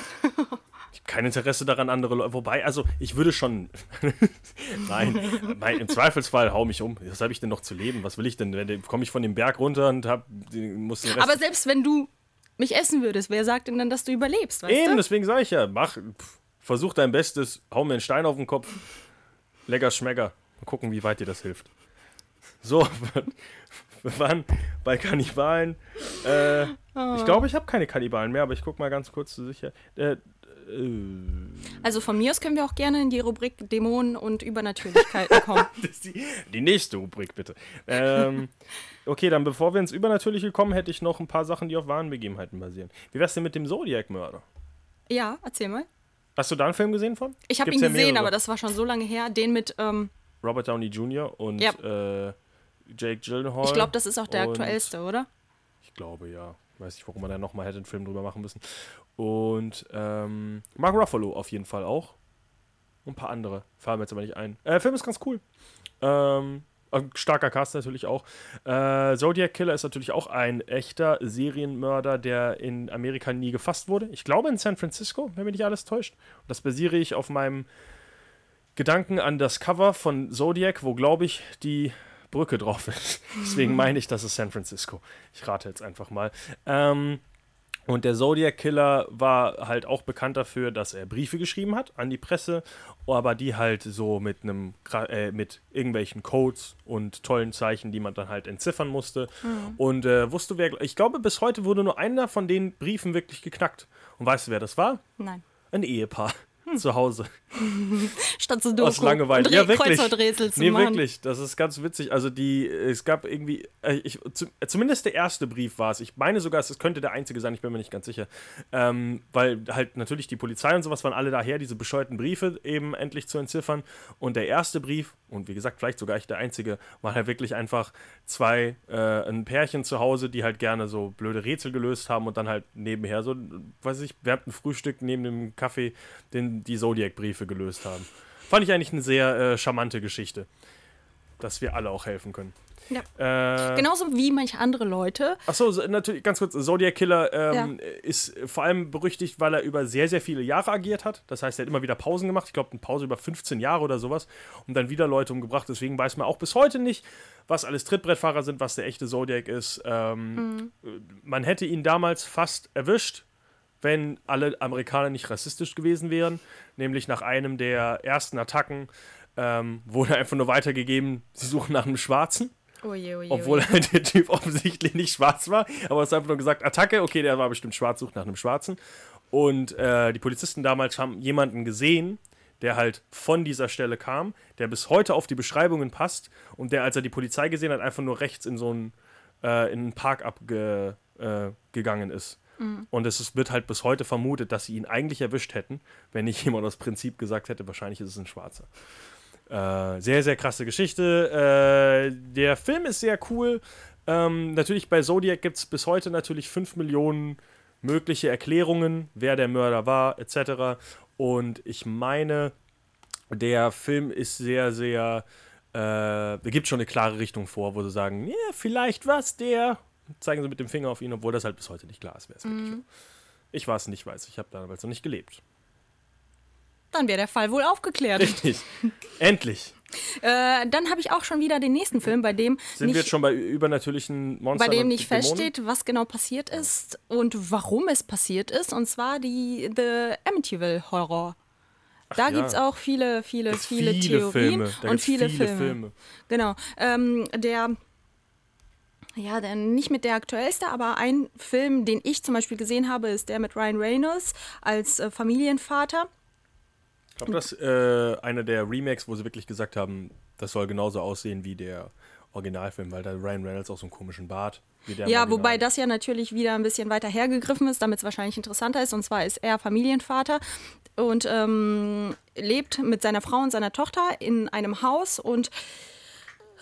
Ich habe kein Interesse daran, andere Leute. Wobei, also, ich würde schon. Nein, mein, im Zweifelsfall hau mich um. Was habe ich denn noch zu leben? Was will ich denn? Komme ich von dem Berg runter und hab, muss den Rest. Aber selbst wenn du mich essen würdest, wer sagt denn dann, dass du überlebst, weißt Eben, du? deswegen sage ich ja, mach, pff, versuch dein Bestes, hau mir einen Stein auf den Kopf. Lecker Schmecker. Mal gucken, wie weit dir das hilft. So, wir waren bei Kannibalen. Äh, Ich glaube, ich habe keine Kannibalen mehr, aber ich guck mal ganz kurz zu sicher. Äh, Also von mir aus können wir auch gerne in die Rubrik Dämonen und Übernatürlichkeiten kommen. die, die nächste Rubrik, bitte. Ähm, okay, dann bevor wir ins Übernatürliche kommen, hätte ich noch ein paar Sachen, die auf wahren Begebenheiten basieren. Wie wär's denn mit dem Zodiac-Mörder? ja, erzähl mal. Hast du da einen Film gesehen von? Ich habe ihn ja gesehen, mehrere. aber das war schon so lange her. Den mit, ähm, Robert Downey Jr. und Ja. äh, Jake Gyllenhaal. ich glaube, das ist auch der aktuellste, oder? Ich glaube, ja. Weiß nicht, warum man da nochmal hätte einen Film drüber machen müssen. Und ähm, Mark Ruffalo auf jeden Fall auch. Und ein paar andere. Fallen mir jetzt aber nicht ein. Äh, Film ist ganz cool. Ähm, ein starker Cast natürlich auch. Äh, Zodiac Killer ist natürlich auch ein echter Serienmörder, der in Amerika nie gefasst wurde. Ich glaube in San Francisco, wenn mich nicht alles täuscht. Und das basiere ich auf meinem Gedanken an das Cover von Zodiac, wo, glaube ich, die Brücke drauf ist. Deswegen meine ich, das ist San Francisco. Ich rate jetzt einfach mal. Ähm, und der Zodiac Killer war halt auch bekannt dafür, dass er Briefe geschrieben hat an die Presse, aber die halt so mit einem äh, mit irgendwelchen Codes und tollen Zeichen, die man dann halt entziffern musste. Und äh, wusste wer, ich glaube, bis heute wurde nur einer von den Briefen wirklich geknackt. Und weißt du, wer das war? Nein. Ein Ehepaar zu Hause Statt so Doku aus Langeweile. und Ja, wirklich. Kreuzworträtsel zu nee, machen. wirklich. Das ist ganz witzig. Also die, es gab irgendwie, äh, ich, zu, äh, zumindest der erste Brief war es. Ich meine sogar, es könnte der einzige sein. Ich bin mir nicht ganz sicher, ähm, weil halt natürlich die Polizei und sowas waren alle daher, diese bescheuerten Briefe eben endlich zu entziffern. Und der erste Brief und wie gesagt vielleicht sogar ich der einzige, war halt wirklich einfach zwei äh, ein Pärchen zu Hause, die halt gerne so blöde Rätsel gelöst haben und dann halt nebenher so, weiß ich, während dem Frühstück neben dem Kaffee den die Zodiac-Briefe gelöst haben. Fand ich eigentlich eine sehr äh, charmante Geschichte, dass wir alle auch helfen können. Ja. Äh, Genauso wie manche andere Leute. Achso, so, natürlich, ganz kurz, Zodiac Killer ähm, ist vor allem berüchtigt, weil er über sehr, sehr viele Jahre agiert hat. Das heißt, er hat immer wieder Pausen gemacht. Ich glaube, eine Pause über 15 Jahre oder sowas. Und dann wieder Leute umgebracht. Deswegen weiß man auch bis heute nicht, was alles Trittbrettfahrer sind, was der echte Zodiac ist. Ähm, Man hätte ihn damals fast erwischt, wenn alle Amerikaner nicht rassistisch gewesen wären. Nämlich nach einem der ersten Attacken ähm, wurde einfach nur weitergegeben, sie suchen nach einem Schwarzen. Oje, oje, Obwohl halt der Typ offensichtlich nicht schwarz war, aber es ist einfach nur gesagt, Attacke, okay, der war bestimmt schwarz, sucht nach einem Schwarzen. Und äh, die Polizisten damals haben jemanden gesehen, der halt von dieser Stelle kam, der bis heute auf die Beschreibungen passt und der, als er die Polizei gesehen hat, einfach nur rechts in so einen, äh, in einen Park abgegangen äh, gegangen ist. Und es wird halt bis heute vermutet, dass sie ihn eigentlich erwischt hätten, wenn nicht jemand aus Prinzip gesagt hätte, wahrscheinlich ist es ein Schwarzer. Äh, sehr, sehr krasse Geschichte. Äh, der Film ist sehr cool. Ähm, natürlich bei Zodiac gibt es bis heute natürlich 5 Millionen mögliche Erklärungen, wer der Mörder war, etc. Und ich meine, der Film ist sehr, sehr. Äh, gibt schon eine klare Richtung vor, wo sie sagen, ja, vielleicht war es der. Zeigen sie mit dem Finger auf ihn, obwohl das halt bis heute nicht klar ist, wer es wirklich war. Ich war es nicht, weiß ich, habe damals noch nicht gelebt. Dann wäre der Fall wohl aufgeklärt. Richtig. Endlich. Äh, dann habe ich auch schon wieder den nächsten Film, bei dem Sind nicht, wir jetzt schon bei übernatürlichen bei Monstern? dem und nicht Dämonen? feststeht, was genau passiert ist und warum es passiert ist. Und zwar die The Amityville Horror. Da ja. gibt es auch viele, viele, viele, viele Theorien und viele, viele Filme. Filme. Genau. Ähm, der, ja, der nicht mit der aktuellste, aber ein Film, den ich zum Beispiel gesehen habe, ist der mit Ryan Reynolds als äh, Familienvater. Ich glaube, das ist äh, einer der Remakes, wo sie wirklich gesagt haben, das soll genauso aussehen wie der Originalfilm, weil da Ryan Reynolds auch so einen komischen Bart Ja, wobei das ja natürlich wieder ein bisschen weiter hergegriffen ist, damit es wahrscheinlich interessanter ist. Und zwar ist er Familienvater und ähm, lebt mit seiner Frau und seiner Tochter in einem Haus und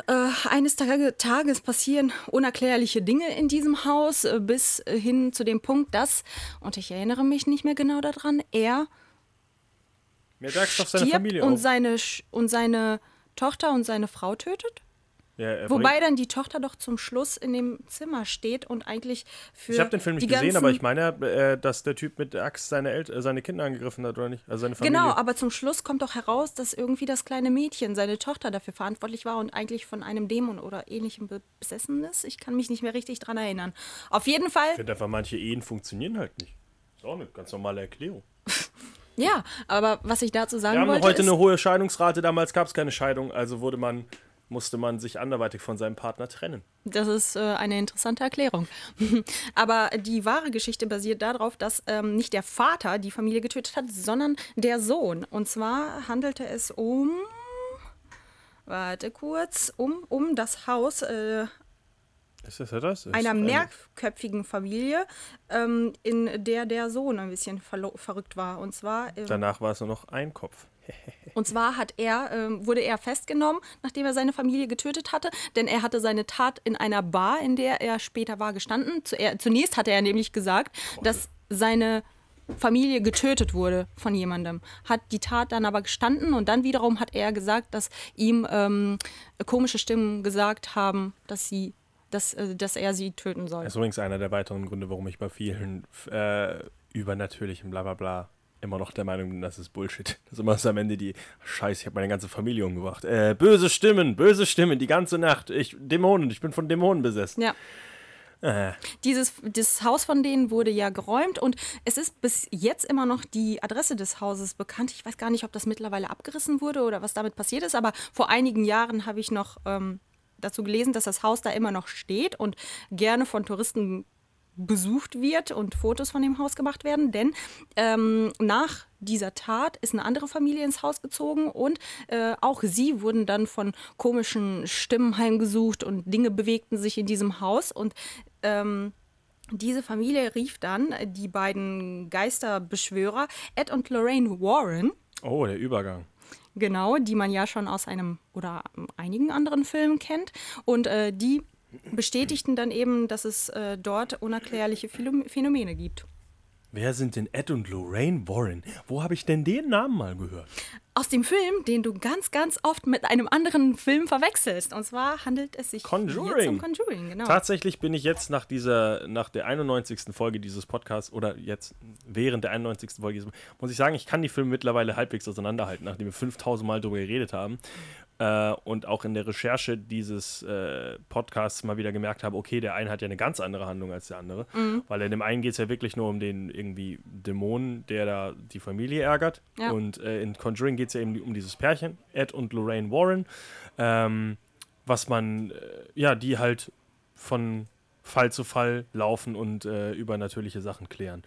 äh, eines Tage, Tages passieren unerklärliche Dinge in diesem Haus äh, bis äh, hin zu dem Punkt, dass, und ich erinnere mich nicht mehr genau daran, er seine stirbt Familie und seine, und seine Tochter und seine Frau tötet. Ja, er Wobei dann die Tochter doch zum Schluss in dem Zimmer steht und eigentlich für ich habe den Film nicht gesehen, aber ich meine, äh, dass der Typ mit der Axt seine, El äh, seine Kinder angegriffen hat, oder nicht? Also seine Familie. Genau, aber zum Schluss kommt doch heraus, dass irgendwie das kleine Mädchen, seine Tochter, dafür verantwortlich war und eigentlich von einem Dämon oder ähnlichem be- besessen ist. Ich kann mich nicht mehr richtig dran erinnern. Auf jeden Fall, Ich finde einfach, manche Ehen funktionieren halt nicht. Ist auch eine ganz normale Erklärung. ja, aber was ich dazu sagen Wir haben wollte, heute eine hohe Scheidungsrate, damals gab es keine Scheidung, also wurde man, musste man sich anderweitig von seinem Partner trennen. Das ist äh, eine interessante Erklärung. Aber die wahre Geschichte basiert darauf, dass ähm, nicht der Vater die Familie getötet hat, sondern der Sohn. Und zwar handelte es um. Warte kurz, um, um das Haus äh, Ist das das? Ist einer eine- mehrköpfigen Familie, ähm, in der der Sohn ein bisschen verrückt war. Und zwar, ähm, Danach war es nur noch ein Kopf. Und zwar hat er, ähm, wurde er festgenommen, nachdem er seine Familie getötet hatte, denn er hatte seine Tat in einer Bar, in der er später war, gestanden. Zuer zunächst hatte er nämlich gesagt, dass seine Familie getötet wurde von jemandem, hat die Tat dann aber gestanden und dann wiederum hat er gesagt, dass ihm ähm, komische Stimmen gesagt haben, dass sie, dass, äh, dass er sie töten soll. Das ist übrigens einer der weiteren Gründe, warum ich bei vielen äh, übernatürlichen Blablabla immer noch der Meinung das ist Bullshit. Das ist immer am Ende die Scheiße, ich habe meine ganze Familie umgebracht. Äh, böse Stimmen, böse Stimmen, die ganze Nacht. Ich, Dämonen, ich bin von Dämonen besessen. Ja. Äh, Dieses das Haus von denen wurde ja geräumt und es ist bis jetzt immer noch die Adresse des Hauses bekannt. Ich weiß gar nicht, ob das mittlerweile abgerissen wurde oder was damit passiert ist, aber vor einigen Jahren habe ich noch ähm, dazu gelesen, dass das Haus da immer noch steht und gerne von Touristen besucht wird und Fotos von dem Haus gemacht werden, denn ähm, nach dieser Tat ist eine andere Familie ins Haus gezogen und äh, auch sie wurden dann von komischen Stimmen heimgesucht und Dinge bewegten sich in diesem Haus und ähm, diese Familie rief dann die beiden Geisterbeschwörer Ed und Lorraine Warren, oh, der Übergang. genau, die man ja schon aus einem oder einigen anderen Filmen kennt. Und äh, die bestätigten dann eben, dass es äh, dort unerklärliche Phänomene gibt. Wer sind denn Ed und Lorraine Warren? Wo habe ich denn den Namen mal gehört? Aus dem Film, den du ganz, ganz oft mit einem anderen Film verwechselst. Und zwar handelt es sich Conjuring. zum Conjuring, genau. Tatsächlich bin ich jetzt nach dieser, nach der 91. Folge dieses Podcasts oder jetzt während der 91. Folge, muss ich sagen, ich kann die Filme mittlerweile halbwegs auseinanderhalten, nachdem wir 5000 Mal darüber geredet haben. Äh, und auch in der Recherche dieses äh, Podcasts mal wieder gemerkt habe, okay, der eine hat ja eine ganz andere Handlung als der andere. Mhm. Weil in dem einen geht es ja wirklich nur um den irgendwie Dämonen, der da die Familie ärgert. Ja. Und äh, in Conjuring geht es ja eben um dieses Pärchen, Ed und Lorraine Warren. Ähm, was man, äh, ja, die halt von Fall zu Fall laufen und äh, übernatürliche Sachen klären.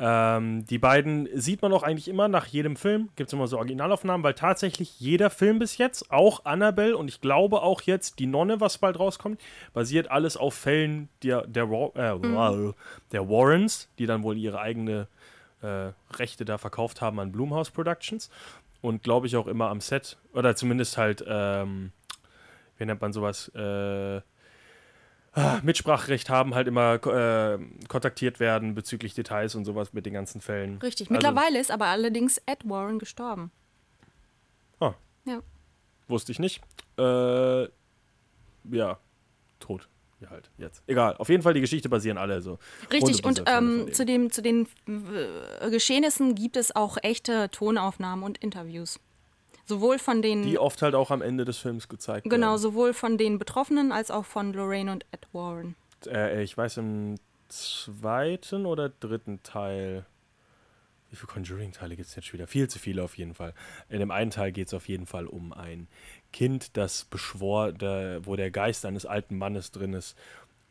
Ähm, die beiden sieht man auch eigentlich immer nach jedem Film. Gibt es immer so Originalaufnahmen, weil tatsächlich jeder Film bis jetzt, auch Annabelle und ich glaube auch jetzt die Nonne, was bald rauskommt, basiert alles auf Fällen der, der, äh, der Warrens, die dann wohl ihre eigene äh, Rechte da verkauft haben an Blumhouse Productions. Und glaube ich auch immer am Set, oder zumindest halt, ähm, wie nennt man sowas, äh, ah, Mitspracherecht haben, halt immer äh, kontaktiert werden bezüglich Details und sowas mit den ganzen Fällen. Richtig. Also- Mittlerweile ist aber allerdings Ed Warren gestorben. Ah. Ja. Wusste ich nicht. Äh, ja, tot. Ja, halt, jetzt. Egal. Auf jeden Fall, die Geschichte basieren alle so. Richtig, und 100% von ähm, zu, dem, zu den äh, Geschehnissen gibt es auch echte Tonaufnahmen und Interviews. Sowohl von den, Die oft halt auch am Ende des Films gezeigt genau, werden. sowohl von den Betroffenen als auch von Lorraine und Ed Warren. Äh, ich weiß im zweiten oder dritten Teil. Wie viele Conjuring-Teile gibt es jetzt schon wieder? Viel zu viele auf jeden Fall. In dem einen Teil geht es auf jeden Fall um ein Kind, das beschwor, der, wo der Geist eines alten Mannes drin ist.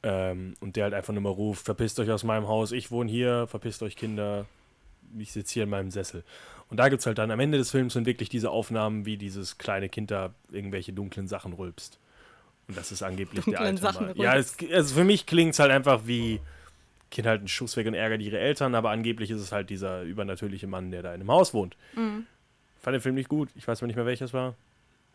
Ähm, und der halt einfach nur mal ruft: Verpisst euch aus meinem Haus, ich wohne hier, verpisst euch Kinder, ich sitze hier in meinem Sessel. Und da gibt es halt dann am Ende des Films sind wirklich diese Aufnahmen, wie dieses kleine Kind da irgendwelche dunklen Sachen rülpst. Und das ist angeblich der Dunklen alte Sachen Mann. Ja, es, also für mich klingt es halt einfach wie Kind halt einen Schuss weg und ärgert ihre Eltern, aber angeblich ist es halt dieser übernatürliche Mann, der da in einem Haus wohnt. Fand den Film nicht gut. Ich weiß mal nicht mehr, welches war.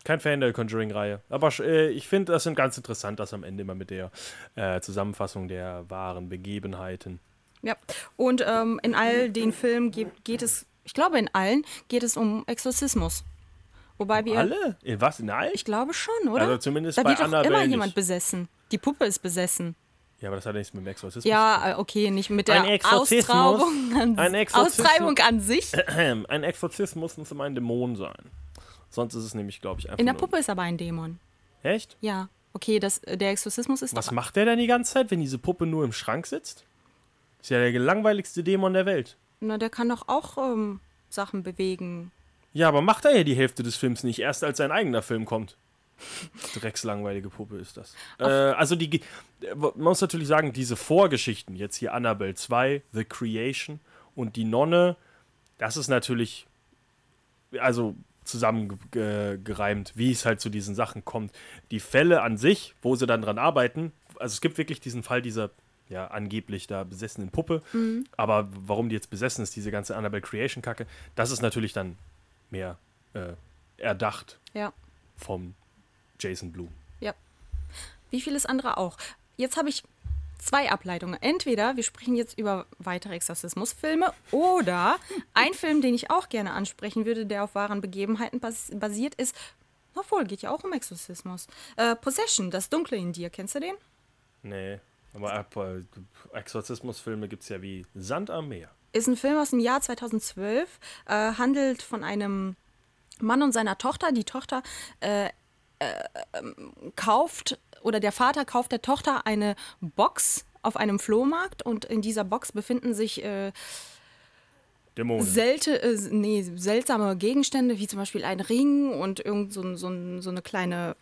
Kein Fan der Conjuring-Reihe. Aber äh, ich finde, das sind ganz interessant, das am Ende immer mit der äh, Zusammenfassung der wahren Begebenheiten. Ja, und ähm, in all den Filmen geht, geht es, ich glaube in allen, geht es um Exorzismus. Wobei wir, Alle? In was? In allen? ich glaube schon, oder? Also zumindest da bei wird doch Annabelle immer nicht. jemand besessen. Die Puppe ist besessen. Ja, aber das hat nichts mit dem Exorzismus Ja, äh, okay, nicht mit der Ein. Austragung an, Ein Exorzismus. Austreibung an sich. Ein Exorzismus muss immer ein Dämon sein. Sonst ist es nämlich, glaube ich, einfach In der Puppe ist aber ein Dämon. Echt? Ja, okay, das, der Exorzismus ist Was macht der denn die ganze Zeit, wenn diese Puppe nur im Schrank sitzt? Ist ja der langweiligste Dämon der Welt. Na, der kann doch auch ähm, Sachen bewegen. Ja, aber macht er ja die Hälfte des Films nicht, erst als sein eigener Film kommt. Dreckslangweilige Puppe ist das. Äh, also die, äh, man muss natürlich sagen, diese Vorgeschichten, jetzt hier Annabelle 2, The Creation und die Nonne, das ist natürlich, also zusammengereimt, wie es halt zu diesen Sachen kommt. Die Fälle an sich, wo sie dann dran arbeiten, also es gibt wirklich diesen Fall dieser ja, angeblich da besessenen Puppe, aber warum die jetzt besessen ist, diese ganze Annabelle Creation Kacke, das ist natürlich dann mehr äh, erdacht Ja, vom Jason Blum. ja. Wie vieles andere auch. Jetzt habe ich zwei Ableitungen. Entweder wir sprechen jetzt über weitere Exorzismusfilme oder ein Film, den ich auch gerne ansprechen würde, der auf wahren Begebenheiten bas basiert ist. Obwohl, geht ja auch um Exorzismus. Äh, Possession, das Dunkle in dir, kennst du den? Nee, aber ab, äh, Exorzismusfilme gibt es ja wie Sand am Meer. Ist ein Film aus dem Jahr 2012, äh, handelt von einem Mann und seiner Tochter. Die Tochter äh, kauft oder der Vater kauft der Tochter eine Box auf einem Flohmarkt und in dieser Box befinden sich äh, selte, äh, nee, seltsame Gegenstände, wie zum Beispiel ein Ring und irgend so, so, so eine kleine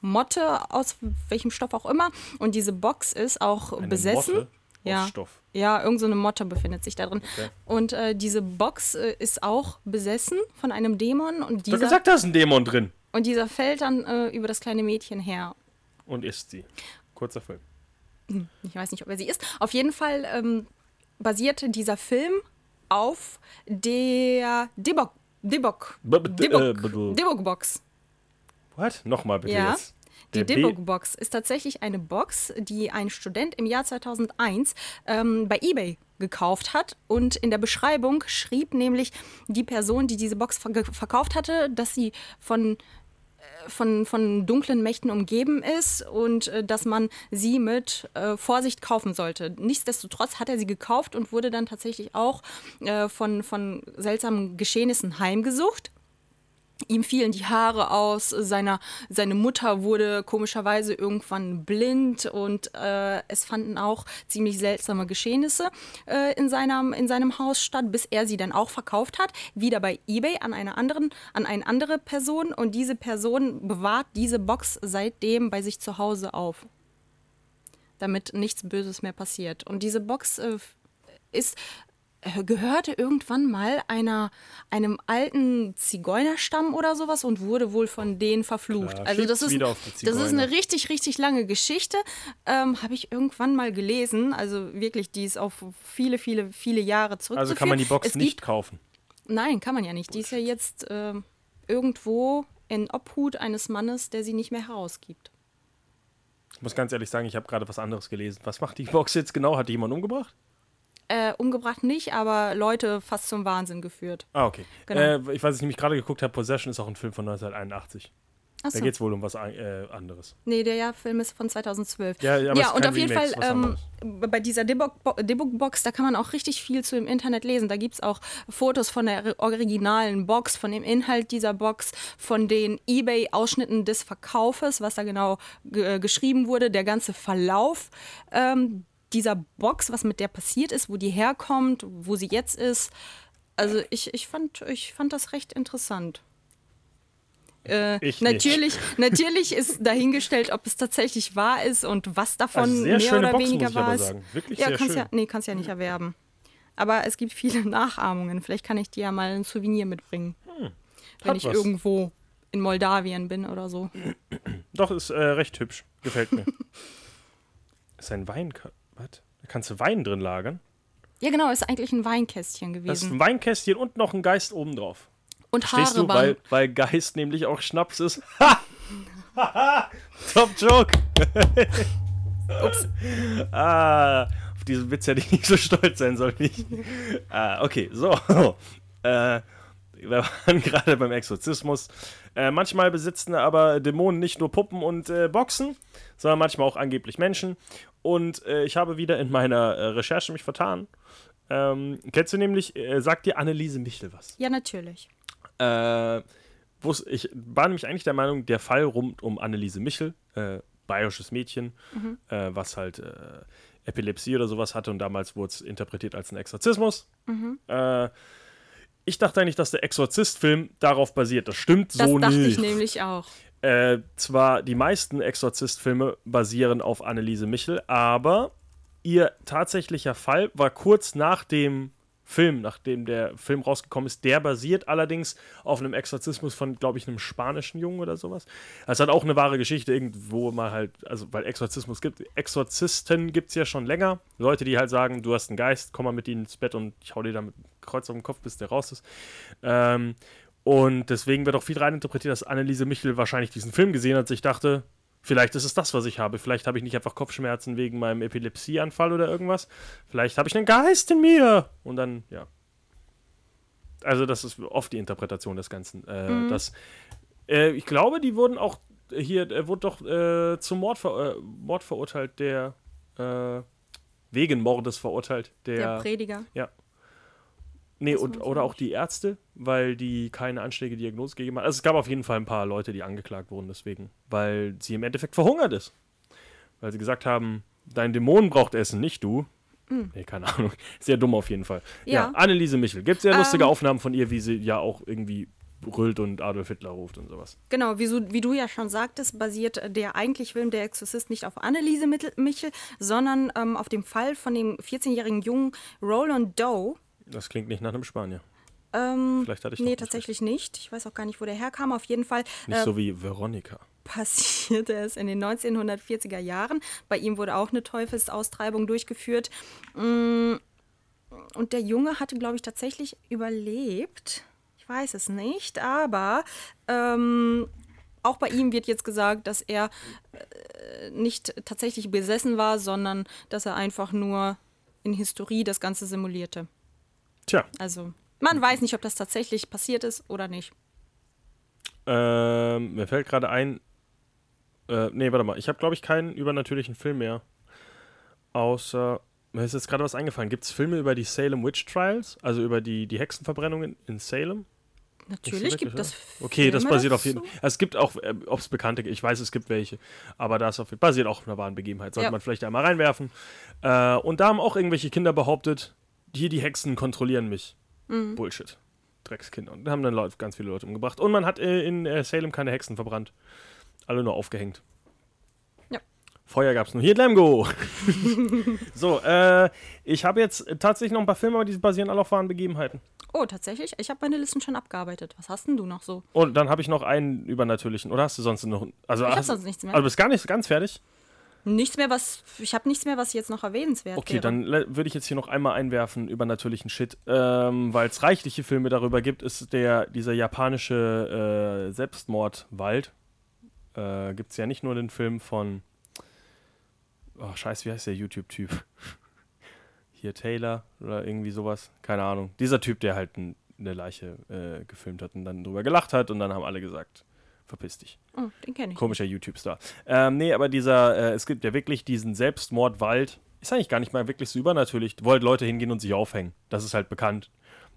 Motte aus welchem Stoff auch immer. Und diese Box ist auch Eine besessen. Motte ja. Stoff. Ja, irgend so eine Motte befindet sich da drin. Okay. Und äh, diese Box äh, ist auch besessen von einem Dämon und dieser, gesagt, da ist ein Dämon drin. Und dieser fällt dann äh, über das kleine Mädchen her. Und isst sie. Kurzer Film. Ich weiß nicht, ob er sie ist. Auf jeden Fall ähm, basierte dieser Film auf der b- Debok, äh, Debok Box. What? Nochmal bitte Ja. jetzt. Die Der Debug B- Box ist tatsächlich eine Box, die ein Student im Jahr 2001 ähm, bei eBay gekauft hat. Und in der Beschreibung schrieb nämlich die Person, die diese Box ver verkauft hatte, dass sie von, von, von dunklen Mächten umgeben ist und äh, dass man sie mit äh, Vorsicht kaufen sollte. Nichtsdestotrotz hat er sie gekauft und wurde dann tatsächlich auch äh, von, von seltsamen Geschehnissen heimgesucht. Ihm fielen die Haare aus, seiner, seine Mutter wurde komischerweise irgendwann blind und äh, es fanden auch ziemlich seltsame Geschehnisse äh, in, seinem, in seinem Haus statt, bis er sie dann auch verkauft hat, wieder bei eBay an eine, anderen, an eine andere Person und diese Person bewahrt diese Box seitdem bei sich zu Hause auf, damit nichts Böses mehr passiert. Und diese Box äh, ist gehörte irgendwann mal einer, einem alten Zigeunerstamm oder sowas und wurde wohl von denen verflucht. Klar, also das ist, das ist eine richtig, richtig lange Geschichte. Ähm, Habe ich irgendwann mal gelesen. Also wirklich, die ist auf viele, viele, viele Jahre zurückzuführen. Also kann man die Box es nicht Gibt, kaufen. nein, kann man ja nicht. Die ist ja jetzt ähm, irgendwo in Obhut eines Mannes, der sie nicht mehr herausgibt. Ich muss ganz ehrlich sagen, ich habe gerade was anderes gelesen. Was macht die Box jetzt genau? Hat die jemand umgebracht? Äh, umgebracht nicht, aber Leute fast zum Wahnsinn geführt. Ah, okay. Genau. Äh, ich weiß, ich nämlich gerade geguckt habe, Possession ist auch ein Film von 1981. Da Achso. geht es wohl um was äh, anderes. Nee, der ja, Film ist von 2012. Ja, ja, ist und auf jeden Remake, Fall ähm, bei dieser Debug-Box, da kann man auch richtig viel zu im Internet lesen. Da gibt es auch Fotos von der originalen Box, von dem Inhalt dieser Box, von den Ebay-Ausschnitten des Verkaufes, was da genau ge geschrieben wurde, der ganze Verlauf ähm, dieser Box, was mit der passiert ist, wo die herkommt, wo sie jetzt ist. Also ich, ich, fand, ich fand das recht interessant. Äh, Ich nicht. natürlich, natürlich ist dahingestellt, ob es tatsächlich wahr ist und was davon Also mehr oder Box, weniger wahr ist. Wirklich ja, sehr kannst schön. ja, nee, kannst ja nicht erwerben. Aber es gibt viele Nachahmungen. Vielleicht kann ich dir ja mal ein Souvenir mitbringen, wenn Hm. Hat ich was. irgendwo in Moldawien bin oder so. Doch, ist äh, recht hübsch. Gefällt mir. ist ein Wein. Was? Da kannst du Wein drin lagern. Ja, genau, ist eigentlich ein Weinkästchen Das ist gewesen. ein Weinkästchen und noch ein Geist oben drauf. Und Stehst Haare du, weil, weil Geist nämlich auch Schnaps ist? Ha! Top Joke! Ups. Ah, auf diesen Witz hätte ich nicht so stolz sein sollen. Ich. Ah, okay, so. Äh, wir waren gerade beim Exorzismus. Äh, manchmal besitzen aber Dämonen nicht nur Puppen und äh, Boxen, sondern manchmal auch angeblich Menschen. Und äh, ich habe wieder in meiner äh, Recherche mich vertan. Ähm, kennst du nämlich, äh, sagt dir Anneliese Michel was? Ja, natürlich. Äh, ich war nämlich eigentlich der Meinung, der Fall rund um Anneliese Michel, äh, bayerisches Mädchen, äh, was halt Epilepsie oder sowas hatte und damals wurde es interpretiert als ein Exorzismus. Äh, ich dachte eigentlich, dass der Exorzist-Film darauf basiert. Das stimmt Das so dachte nicht. ich nämlich auch. Äh, zwar die meisten Exorzist-Filme basieren auf Anneliese Michel, aber ihr tatsächlicher Fall war kurz nach dem Film, nachdem der Film rausgekommen ist. Der basiert allerdings auf einem Exorzismus von, glaube ich, einem spanischen Jungen oder sowas. Es hat auch eine wahre Geschichte irgendwo mal halt, also weil Exorzismus gibt. Exorzisten gibt es ja schon länger. Leute, die halt sagen, du hast einen Geist, komm mal mit ihnen ins Bett und ich hau dir damit ein Kreuz auf den Kopf, bis der raus ist. Ähm, und deswegen wird auch viel reininterpretiert, dass Anneliese Michel wahrscheinlich diesen Film gesehen hat. Ich dachte, vielleicht ist es das, was ich habe. Vielleicht habe ich nicht einfach Kopfschmerzen wegen meinem Epilepsieanfall oder irgendwas. Vielleicht habe ich einen Geist in mir. Und dann, ja. Also, das ist oft die Interpretation des Ganzen. Äh, das, äh, ich glaube, die wurden auch hier, er wurde doch äh, zum Mord, ver äh, Mord verurteilt, der äh, wegen Mordes verurteilt. Der Der, Prediger. Nee, Das und, oder auch die Ärzte, weil die keine anständige Diagnose gegeben haben. Also es gab auf jeden Fall ein paar Leute, die angeklagt wurden deswegen, weil sie im Endeffekt verhungert ist. Weil sie gesagt haben, dein Dämon braucht Essen, nicht du. Nee, keine Ahnung. Sehr dumm auf jeden Fall. Ja. Ja. Anneliese Michel. Gibt sehr lustige Ähm. Aufnahmen von ihr, wie sie ja auch irgendwie brüllt und Adolf Hitler ruft und sowas. Genau, wie, so, wie du ja schon sagtest, basiert der eigentlich Film Der Exorzist nicht auf Anneliese Michel, sondern ähm, auf dem Fall von dem 14-jährigen Jungen Roland Doe. Das klingt nicht nach einem Spanier. Ähm, Vielleicht hatte ich nee, tatsächlich nicht. Ich weiß auch gar nicht, wo der herkam. Auf jeden Fall Nicht äh, so wie Veronika. passierte es in den 1940er Jahren. Bei ihm wurde auch eine Teufelsaustreibung durchgeführt. Mm, Und der Junge hatte, glaube ich, tatsächlich überlebt. Ich weiß es nicht, aber ähm, auch bei ihm wird jetzt gesagt, dass er äh, nicht tatsächlich besessen war, sondern dass er einfach nur in Historie das Ganze simulierte. Tja, Also man weiß nicht, ob das tatsächlich passiert ist oder nicht. ähm, mir fällt gerade ein. Äh, nee, warte mal. Ich habe, glaube ich, keinen übernatürlichen Film mehr. Außer. Mir ist jetzt gerade was eingefallen. Gibt es Filme über die Salem Witch Trials? Also über die, die Hexenverbrennungen in Salem? Natürlich gibt oder? es. Okay, das Filme basiert auf jeden. Fall. Es gibt auch, äh, ob es bekannte, ich weiß, es gibt welche, aber das auf, basiert auch auf einer wahren Begebenheit. Sollte Ja. man vielleicht einmal reinwerfen. Äh, und da haben auch irgendwelche Kinder behauptet, hier die Hexen kontrollieren mich. Mhm. Bullshit. Dreckskinder. Und haben dann Leute, ganz viele Leute umgebracht. Und man hat äh, in äh, Salem keine Hexen verbrannt. Alle nur aufgehängt. Ja. Feuer gab es nur hier in Lemgo. so, äh, ich habe jetzt tatsächlich noch ein paar Filme, aber die basieren alle auf wahren Begebenheiten. Oh, tatsächlich? Ich habe meine Listen schon abgearbeitet. Was hast denn du noch so? Und dann habe ich noch einen übernatürlichen. Oder hast du sonst noch? Also, Ich hab hast- sonst nichts mehr. Also, du bist gar nicht ganz fertig? Nichts mehr, was. Ich habe nichts mehr, was jetzt noch erwähnenswert Okay, wäre. dann würde ich jetzt hier noch einmal einwerfen übernatürlichen Shit, ähm, weil es reichliche Filme darüber gibt, ist der dieser japanische äh, Selbstmordwald. Äh, gibt es ja nicht nur den Film von, oh scheiße, wie heißt der YouTube-Typ? Hier Taylor oder irgendwie sowas, keine Ahnung. Dieser Typ, der halt eine Leiche äh, gefilmt hat und dann drüber gelacht hat und dann haben alle gesagt, verpiss dich. Oh, den kenne ich. Komischer YouTube-Star. Ähm, nee, aber dieser, äh, es gibt ja wirklich diesen Selbstmordwald. Ist eigentlich gar nicht mal wirklich so übernatürlich, wo halt Leute hingehen und sich aufhängen. Das ist halt bekannt.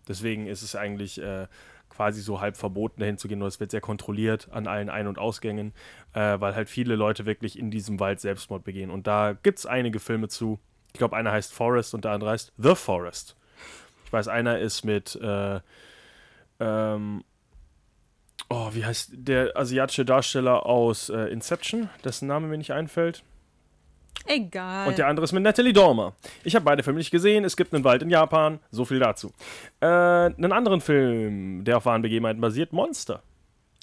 Deswegen ist es eigentlich äh, quasi so halb verboten, dahin zu gehen. Oder es wird sehr kontrolliert an allen Ein- und Ausgängen, äh, weil halt viele Leute wirklich in diesem Wald Selbstmord begehen. Und da gibt es einige Filme zu. Ich glaube, einer heißt Forest und der andere heißt The Forest. Ich weiß, einer ist mit äh, ähm, Oh, wie heißt der asiatische Darsteller aus äh, Inception, dessen Name mir nicht einfällt? Egal. Und der andere ist mit Natalie Dormer. Ich habe beide Filme nicht gesehen. Es gibt einen Wald in Japan. So viel dazu. Äh, einen anderen Film, der auf wahren Begebenheiten basiert, Monster.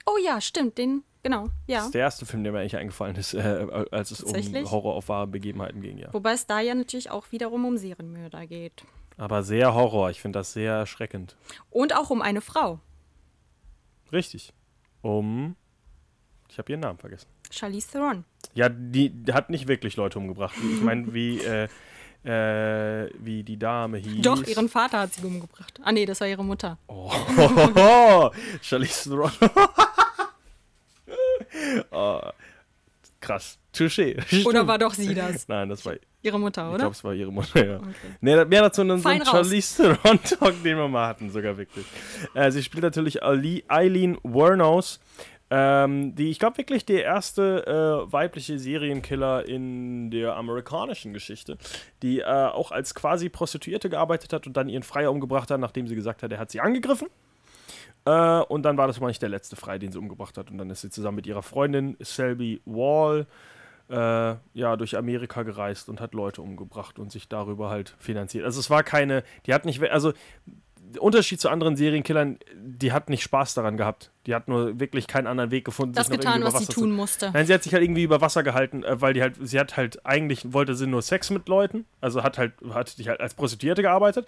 oh ja, stimmt. Den. Genau. Das Ja. ist der erste Film, der mir eigentlich eingefallen ist, äh, als es um? Horror auf wahre Begebenheiten ging, ja. Wobei es da ja natürlich auch wiederum um Serienmörder geht. Aber sehr Horror. Ich finde das sehr erschreckend. Und auch um eine Frau. Richtig. Um. Ich habe ihren Namen vergessen. Charlize Theron. Ja, die, die hat nicht wirklich Leute umgebracht. Ich meine, wie, äh, äh, wie die Dame hieß. Doch, ihren Vater hat sie umgebracht. Ah, nee, das war ihre Mutter. Oh, Charlize Theron. oh, krass. Touché. Oder war doch sie das? Nein, das war. Ihre Mutter, Ich oder? glaube, es war ihre Mutter, ja. Okay. Nee, mehr dazu in so einem raus. Charlize Theron-Talk, den wir mal hatten, sogar wirklich. Äh, sie spielt natürlich Ali- Eileen Wuornos, ähm, die, ich glaube, wirklich der erste äh, weibliche Serienkiller in der amerikanischen Geschichte, die äh, auch als quasi Prostituierte gearbeitet hat und dann ihren Freier umgebracht hat, nachdem sie gesagt hat, er hat sie angegriffen. Äh, und dann war das mal nicht der letzte Frei, den sie umgebracht hat. Und dann ist sie zusammen mit ihrer Freundin Selby Wall äh, ja, durch Amerika gereist und hat Leute umgebracht und sich darüber halt finanziert. Also es war keine, die hat nicht, also Unterschied zu anderen Serienkillern, die hat nicht Spaß daran gehabt. Die hat nur wirklich keinen anderen Weg gefunden, Das getan, was sie tun musste. Nein, sie hat sich halt irgendwie über Wasser gehalten, äh, weil die halt, sie hat halt eigentlich, wollte sie nur Sex mit Leuten, also hat halt, hat sich halt als Prostituierte gearbeitet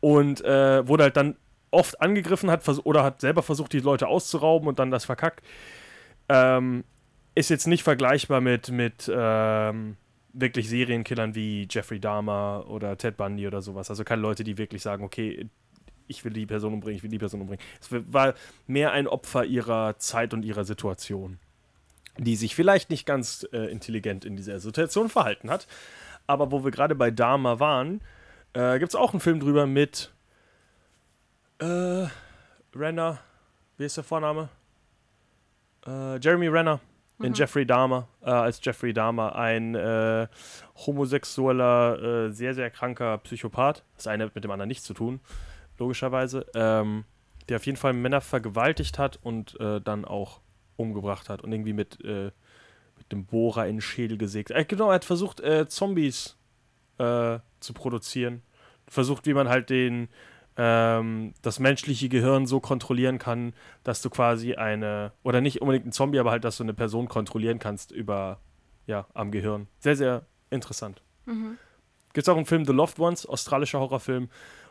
und äh, wurde halt dann oft angegriffen hat oder hat selber versucht, die Leute auszurauben und dann das verkackt. Ähm, ist jetzt nicht vergleichbar mit, mit ähm, wirklich Serienkillern wie Jeffrey Dahmer oder Ted Bundy oder sowas. Also keine Leute, die wirklich sagen, okay, ich will die Person umbringen, ich will die Person umbringen. Es war mehr ein Opfer ihrer Zeit und ihrer Situation die sich vielleicht nicht ganz äh, intelligent in dieser Situation verhalten hat. Aber wo wir gerade bei Dama waren, äh, gibt es auch einen Film drüber mit äh, Renner, wie ist der Vorname? Äh, Jeremy Renner in Jeffrey Dahmer, äh, als Jeffrey Dahmer, ein äh, homosexueller, äh, sehr, sehr kranker Psychopath. Das eine hat mit dem anderen nichts zu tun, logischerweise. Ähm, der auf jeden Fall Männer vergewaltigt hat und äh, dann auch umgebracht hat und irgendwie mit, äh, mit dem Bohrer in den Schädel gesägt. Äh, genau, er hat versucht, äh, Zombies zu produzieren. Versucht, wie man halt den, ähm, das menschliche Gehirn so kontrollieren kann, dass du quasi eine, oder nicht unbedingt ein Zombie, aber halt, dass du eine Person kontrollieren kannst über, ja, am Gehirn. Sehr, sehr interessant. Gibt es auch einen Film, The Loved Ones, australischer Horrorfilm,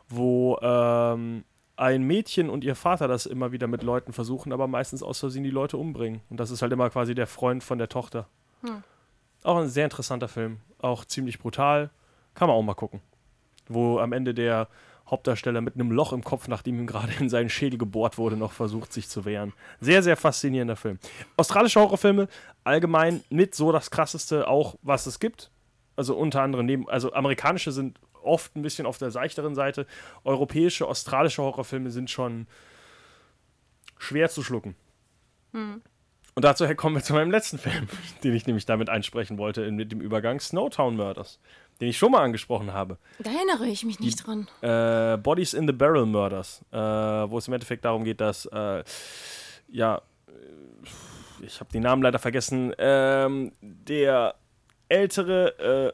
wo ähm, ein Mädchen und ihr Vater das immer wieder mit Leuten versuchen, aber meistens aus Versehen die Leute umbringen. Und das ist halt immer quasi der Freund von der Tochter. Auch ein sehr interessanter Film. Auch ziemlich brutal. Kann man auch mal gucken. Wo am Ende der Hauptdarsteller mit einem Loch im Kopf, nachdem ihm gerade in seinen Schädel gebohrt wurde, noch versucht, sich zu wehren. Sehr, sehr faszinierender Film. Australische Horrorfilme allgemein mit so das krasseste auch, was es gibt. Also unter anderem neben, also amerikanische sind oft ein bisschen auf der seichteren Seite. Europäische, australische Horrorfilme sind schon schwer zu schlucken. Und dazu kommen wir zu meinem letzten Film, den ich nämlich damit einsprechen wollte, mit dem Übergang Snowtown Murders, den ich schon mal angesprochen habe. Da erinnere ich mich nicht dran. Äh, Bodies in the Barrel Murders, äh, wo es im Endeffekt darum geht, dass, äh, ja, äh, ich habe den Namen leider vergessen, ähm, der ältere,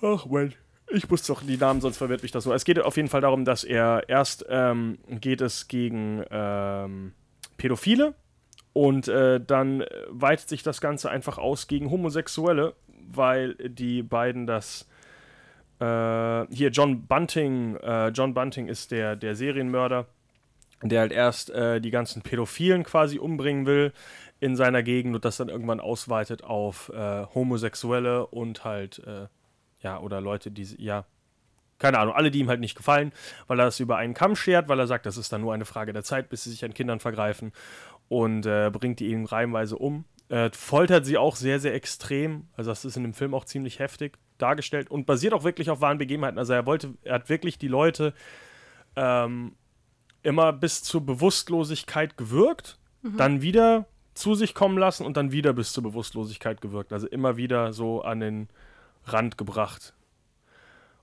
äh, ach Mann, ich muss doch die Namen, sonst verwirrt mich das so. Es geht auf jeden Fall darum, dass er erst ähm, geht es gegen ähm, Pädophile und äh, dann weitet sich das Ganze einfach aus gegen Homosexuelle, weil die beiden das äh, hier John Bunting, äh, John Bunting ist der, der Serienmörder, der halt erst äh, die ganzen Pädophilen quasi umbringen will in seiner Gegend und das dann irgendwann ausweitet auf äh, Homosexuelle und halt, äh, ja, oder Leute, die, ja, keine Ahnung, alle, die ihm halt nicht gefallen, weil er das über einen Kamm schert, weil er sagt, das ist dann nur eine Frage der Zeit, bis sie sich an Kindern vergreifen und äh, bringt die eben reihenweise um. Äh, foltert sie auch sehr, sehr extrem. Also, das ist in dem Film auch ziemlich heftig dargestellt und basiert auch wirklich auf wahren Begebenheiten. Also, er wollte, er hat wirklich die Leute ähm, immer bis zur Bewusstlosigkeit gewirkt, dann wieder zu sich kommen lassen und dann wieder bis zur Bewusstlosigkeit gewirkt. Also immer wieder so an den Rand gebracht.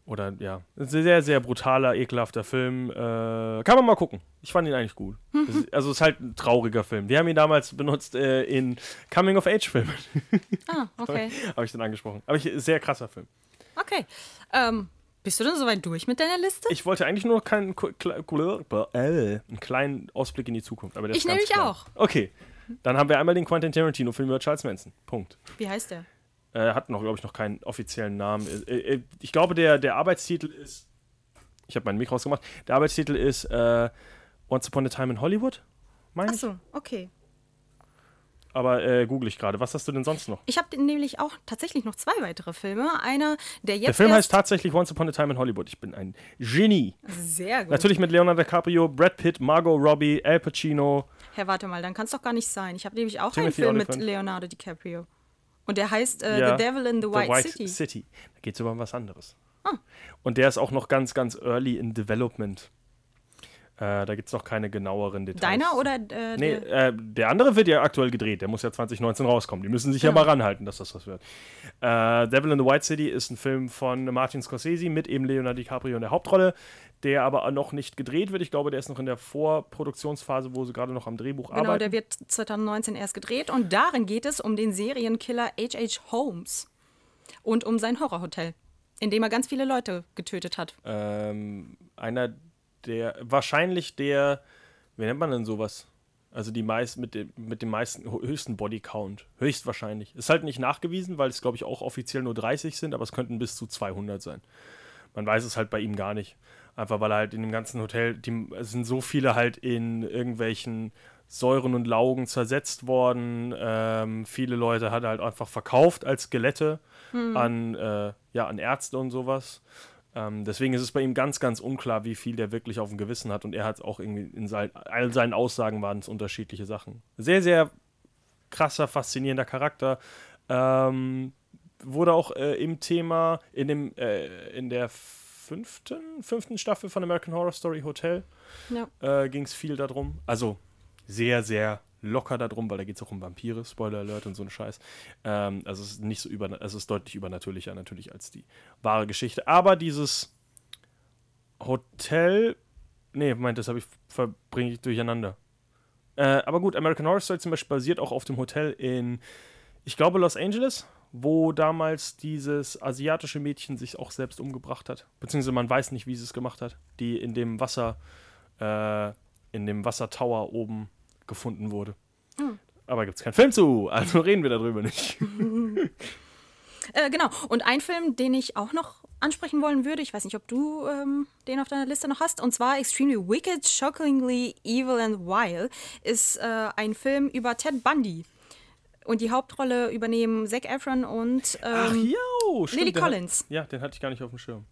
Oder ja, sehr, sehr brutaler, ekelhafter Film. Äh, kann man mal gucken. Ich fand ihn eigentlich gut. Es ist- also es ist halt ein trauriger Film. Wir haben ihn damals benutzt äh, in Coming-of-Age-Filmen. Ah, okay. Habe ich den angesprochen. Aber ich, sehr krasser Film. Okay. Ähm, bist du denn soweit durch mit deiner Liste? Ich wollte eigentlich nur noch keinen, einen kleinen Ausblick in die Zukunft. Aber der Ich nämlich klar. auch. Okay. Dann haben wir einmal den Quentin Tarantino-Film über Charles Manson. Punkt. Wie heißt der? Er hat noch, glaube ich, noch keinen offiziellen Namen. Äh, äh, Ich glaube, der, der Arbeitstitel ist. Ich habe mein Mikro ausgemacht. Der Arbeitstitel ist äh, Once Upon a Time in Hollywood, meine ich. Achso, okay. Aber äh, google ich gerade. Was hast du denn sonst noch? Ich habe nämlich auch tatsächlich noch zwei weitere Filme. Einer, der jetzt Der Film heißt tatsächlich Once Upon a Time in Hollywood. Ich bin ein Genie. sehr gut. Natürlich mit Leonardo DiCaprio, Brad Pitt, Margot Robbie, Al Pacino. Herr, warte mal, dann kann es doch gar nicht sein. Ich habe nämlich auch Timothy einen Film mit Olyphant. Leonardo DiCaprio. Und der heißt äh, Ja, The Devil in the White, City. Da geht es über was anderes. Ah. Und der ist auch noch ganz, ganz early in Development. Äh, da gibt es noch keine genaueren Details. Deiner oder äh, Nee, der? äh, der andere wird ja aktuell gedreht. Der muss ja 2019 rauskommen. Die müssen sich ja Genau. mal ranhalten, dass das was wird. Äh, Devil in the White City ist ein Film von Martin Scorsese mit eben Leonardo DiCaprio in der Hauptrolle, der aber noch nicht gedreht wird. Ich glaube, der ist noch in der Vorproduktionsphase, wo sie gerade noch am Drehbuch Genau, arbeiten. der wird 2019 erst gedreht und darin geht es um den Serienkiller H.H. Holmes und um sein Horrorhotel, in dem er ganz viele Leute getötet hat. ähm, einer der, wahrscheinlich der, wie nennt man denn sowas? Also die meist, mit, dem, mit dem meisten, höchsten Bodycount. Höchstwahrscheinlich. Ist halt nicht nachgewiesen, weil es, glaube ich, auch offiziell nur 30 sind, aber es könnten bis zu 200 sein. Man weiß es halt bei ihm gar nicht. Einfach weil er halt in dem ganzen Hotel, die, es sind so viele halt in irgendwelchen Säuren und Laugen zersetzt worden. Ähm, viele Leute hat er halt einfach verkauft als Skelette an, äh, ja, an Ärzte und sowas. Ähm, deswegen ist es bei ihm ganz, ganz unklar, wie viel der wirklich auf dem Gewissen hat. Und er hat auch irgendwie in sein, all seinen Aussagen waren es unterschiedliche Sachen. Sehr, sehr krasser, faszinierender Charakter. Ähm, wurde auch äh, im Thema in dem äh, in der fünften, fünften Staffel von American Horror Story Hotel Ja. äh, ging es viel darum. Also sehr, sehr locker darum, weil da geht es auch um Vampire, Spoiler Alert und so ein Scheiß. Ähm, also es ist nicht so über, es ist deutlich übernatürlicher natürlich als die wahre Geschichte. Aber dieses Hotel, nee, meint, das habe ich verbringe ich durcheinander. Äh, aber gut, American Horror Story zum Beispiel basiert auch auf dem Hotel in, ich glaube, Los Angeles, wo damals dieses asiatische Mädchen sich auch selbst umgebracht hat. Beziehungsweise man weiß nicht, wie sie es gemacht hat, die in dem Wasser, äh, in dem Wassertower oben gefunden wurde. Aber gibt es keinen Film zu, also reden wir darüber nicht. Äh, genau. Und ein Film, den ich auch noch ansprechen wollen würde, ich weiß nicht, ob du ähm, den auf deiner Liste noch hast, und zwar Extremely Wicked, Shockingly Evil and Wild, ist äh, ein Film über Ted Bundy. Und die Hauptrolle übernehmen Zac Efron und Ach, ähm, jo, stimmt. Lily den hat- Collins. Ja, den hatte ich gar nicht auf dem Schirm.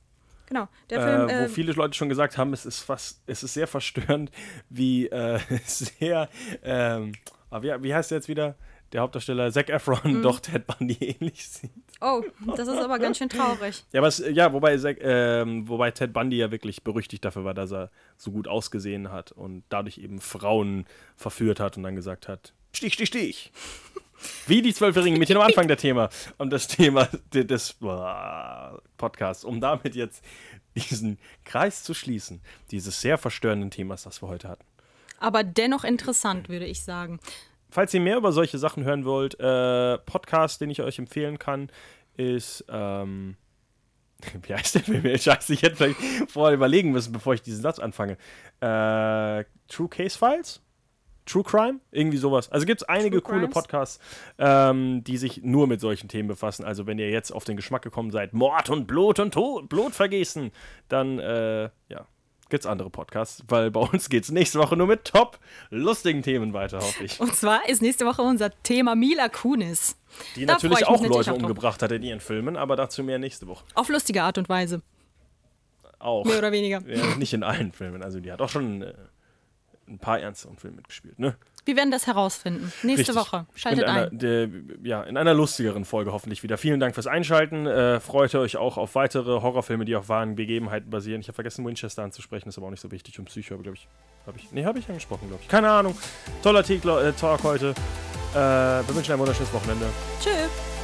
Genau, der Film. äh, wo äh, viele Leute schon gesagt haben, es ist fast, es ist sehr verstörend, wie äh, sehr, ähm, ah, wie, wie heißt der jetzt wieder? Der Hauptdarsteller Zac Efron Mhm. doch Ted Bundy ähnlich sieht. oh, das ist aber ganz schön traurig. Ja, es, ja, wobei, Zac, ähm, wobei Ted Bundy ja wirklich berüchtigt dafür war, dass er so gut ausgesehen hat und dadurch eben Frauen verführt hat und dann gesagt hat, Stich, Stich, Stich. Wie die zwölfjährigen Mädchen am Anfang der Thema, um das Thema de- des Podcasts, um damit jetzt diesen Kreis zu schließen, dieses sehr verstörenden Themas, das wir heute hatten. Aber dennoch interessant, würde ich sagen. falls ihr mehr über solche Sachen hören wollt, äh, Podcast, den ich euch empfehlen kann, ist, ähm, wie heißt der Film? Scheiße, ich hätte vielleicht vorher überlegen müssen, bevor ich diesen Satz anfange. Äh, True Case Files? True Crime? Irgendwie sowas. Also gibt es einige True coole Crimes? Podcasts, ähm, die sich nur mit solchen Themen befassen. Also wenn ihr jetzt auf den Geschmack gekommen seid, Mord und Blut und Tod, Blutvergießen, dann äh, ja, gibt's andere Podcasts, weil bei uns geht's nächste Woche nur mit top lustigen Themen weiter, hoffe ich. Und zwar ist nächste Woche unser Thema Mila Kunis. Die Da natürlich auch natürlich Leute auch umgebracht hat in ihren Filmen, aber dazu mehr nächste Woche. Auf lustige Art und Weise. Auch. Mehr oder weniger. Ja, nicht in allen Filmen. Also die hat auch schon äh, ein paar ernsteren Filme mitgespielt, ne? Wir werden das herausfinden. Nächste Richtig. Woche. Schaltet in einer, ein. Der, ja, in einer lustigeren Folge hoffentlich wieder. Vielen Dank fürs Einschalten. Äh, freut euch auch auf weitere Horrorfilme, die auf wahren Begebenheiten basieren. Ich habe vergessen, Winchester anzusprechen, ist aber auch nicht so wichtig. Und Psycho, glaube ich. Habe ich. Nee, habe ich angesprochen, glaube ich. Keine Ahnung. Toller Titel, äh, Talk heute. Äh, wir wünschen ein wunderschönes Wochenende. Tschüss.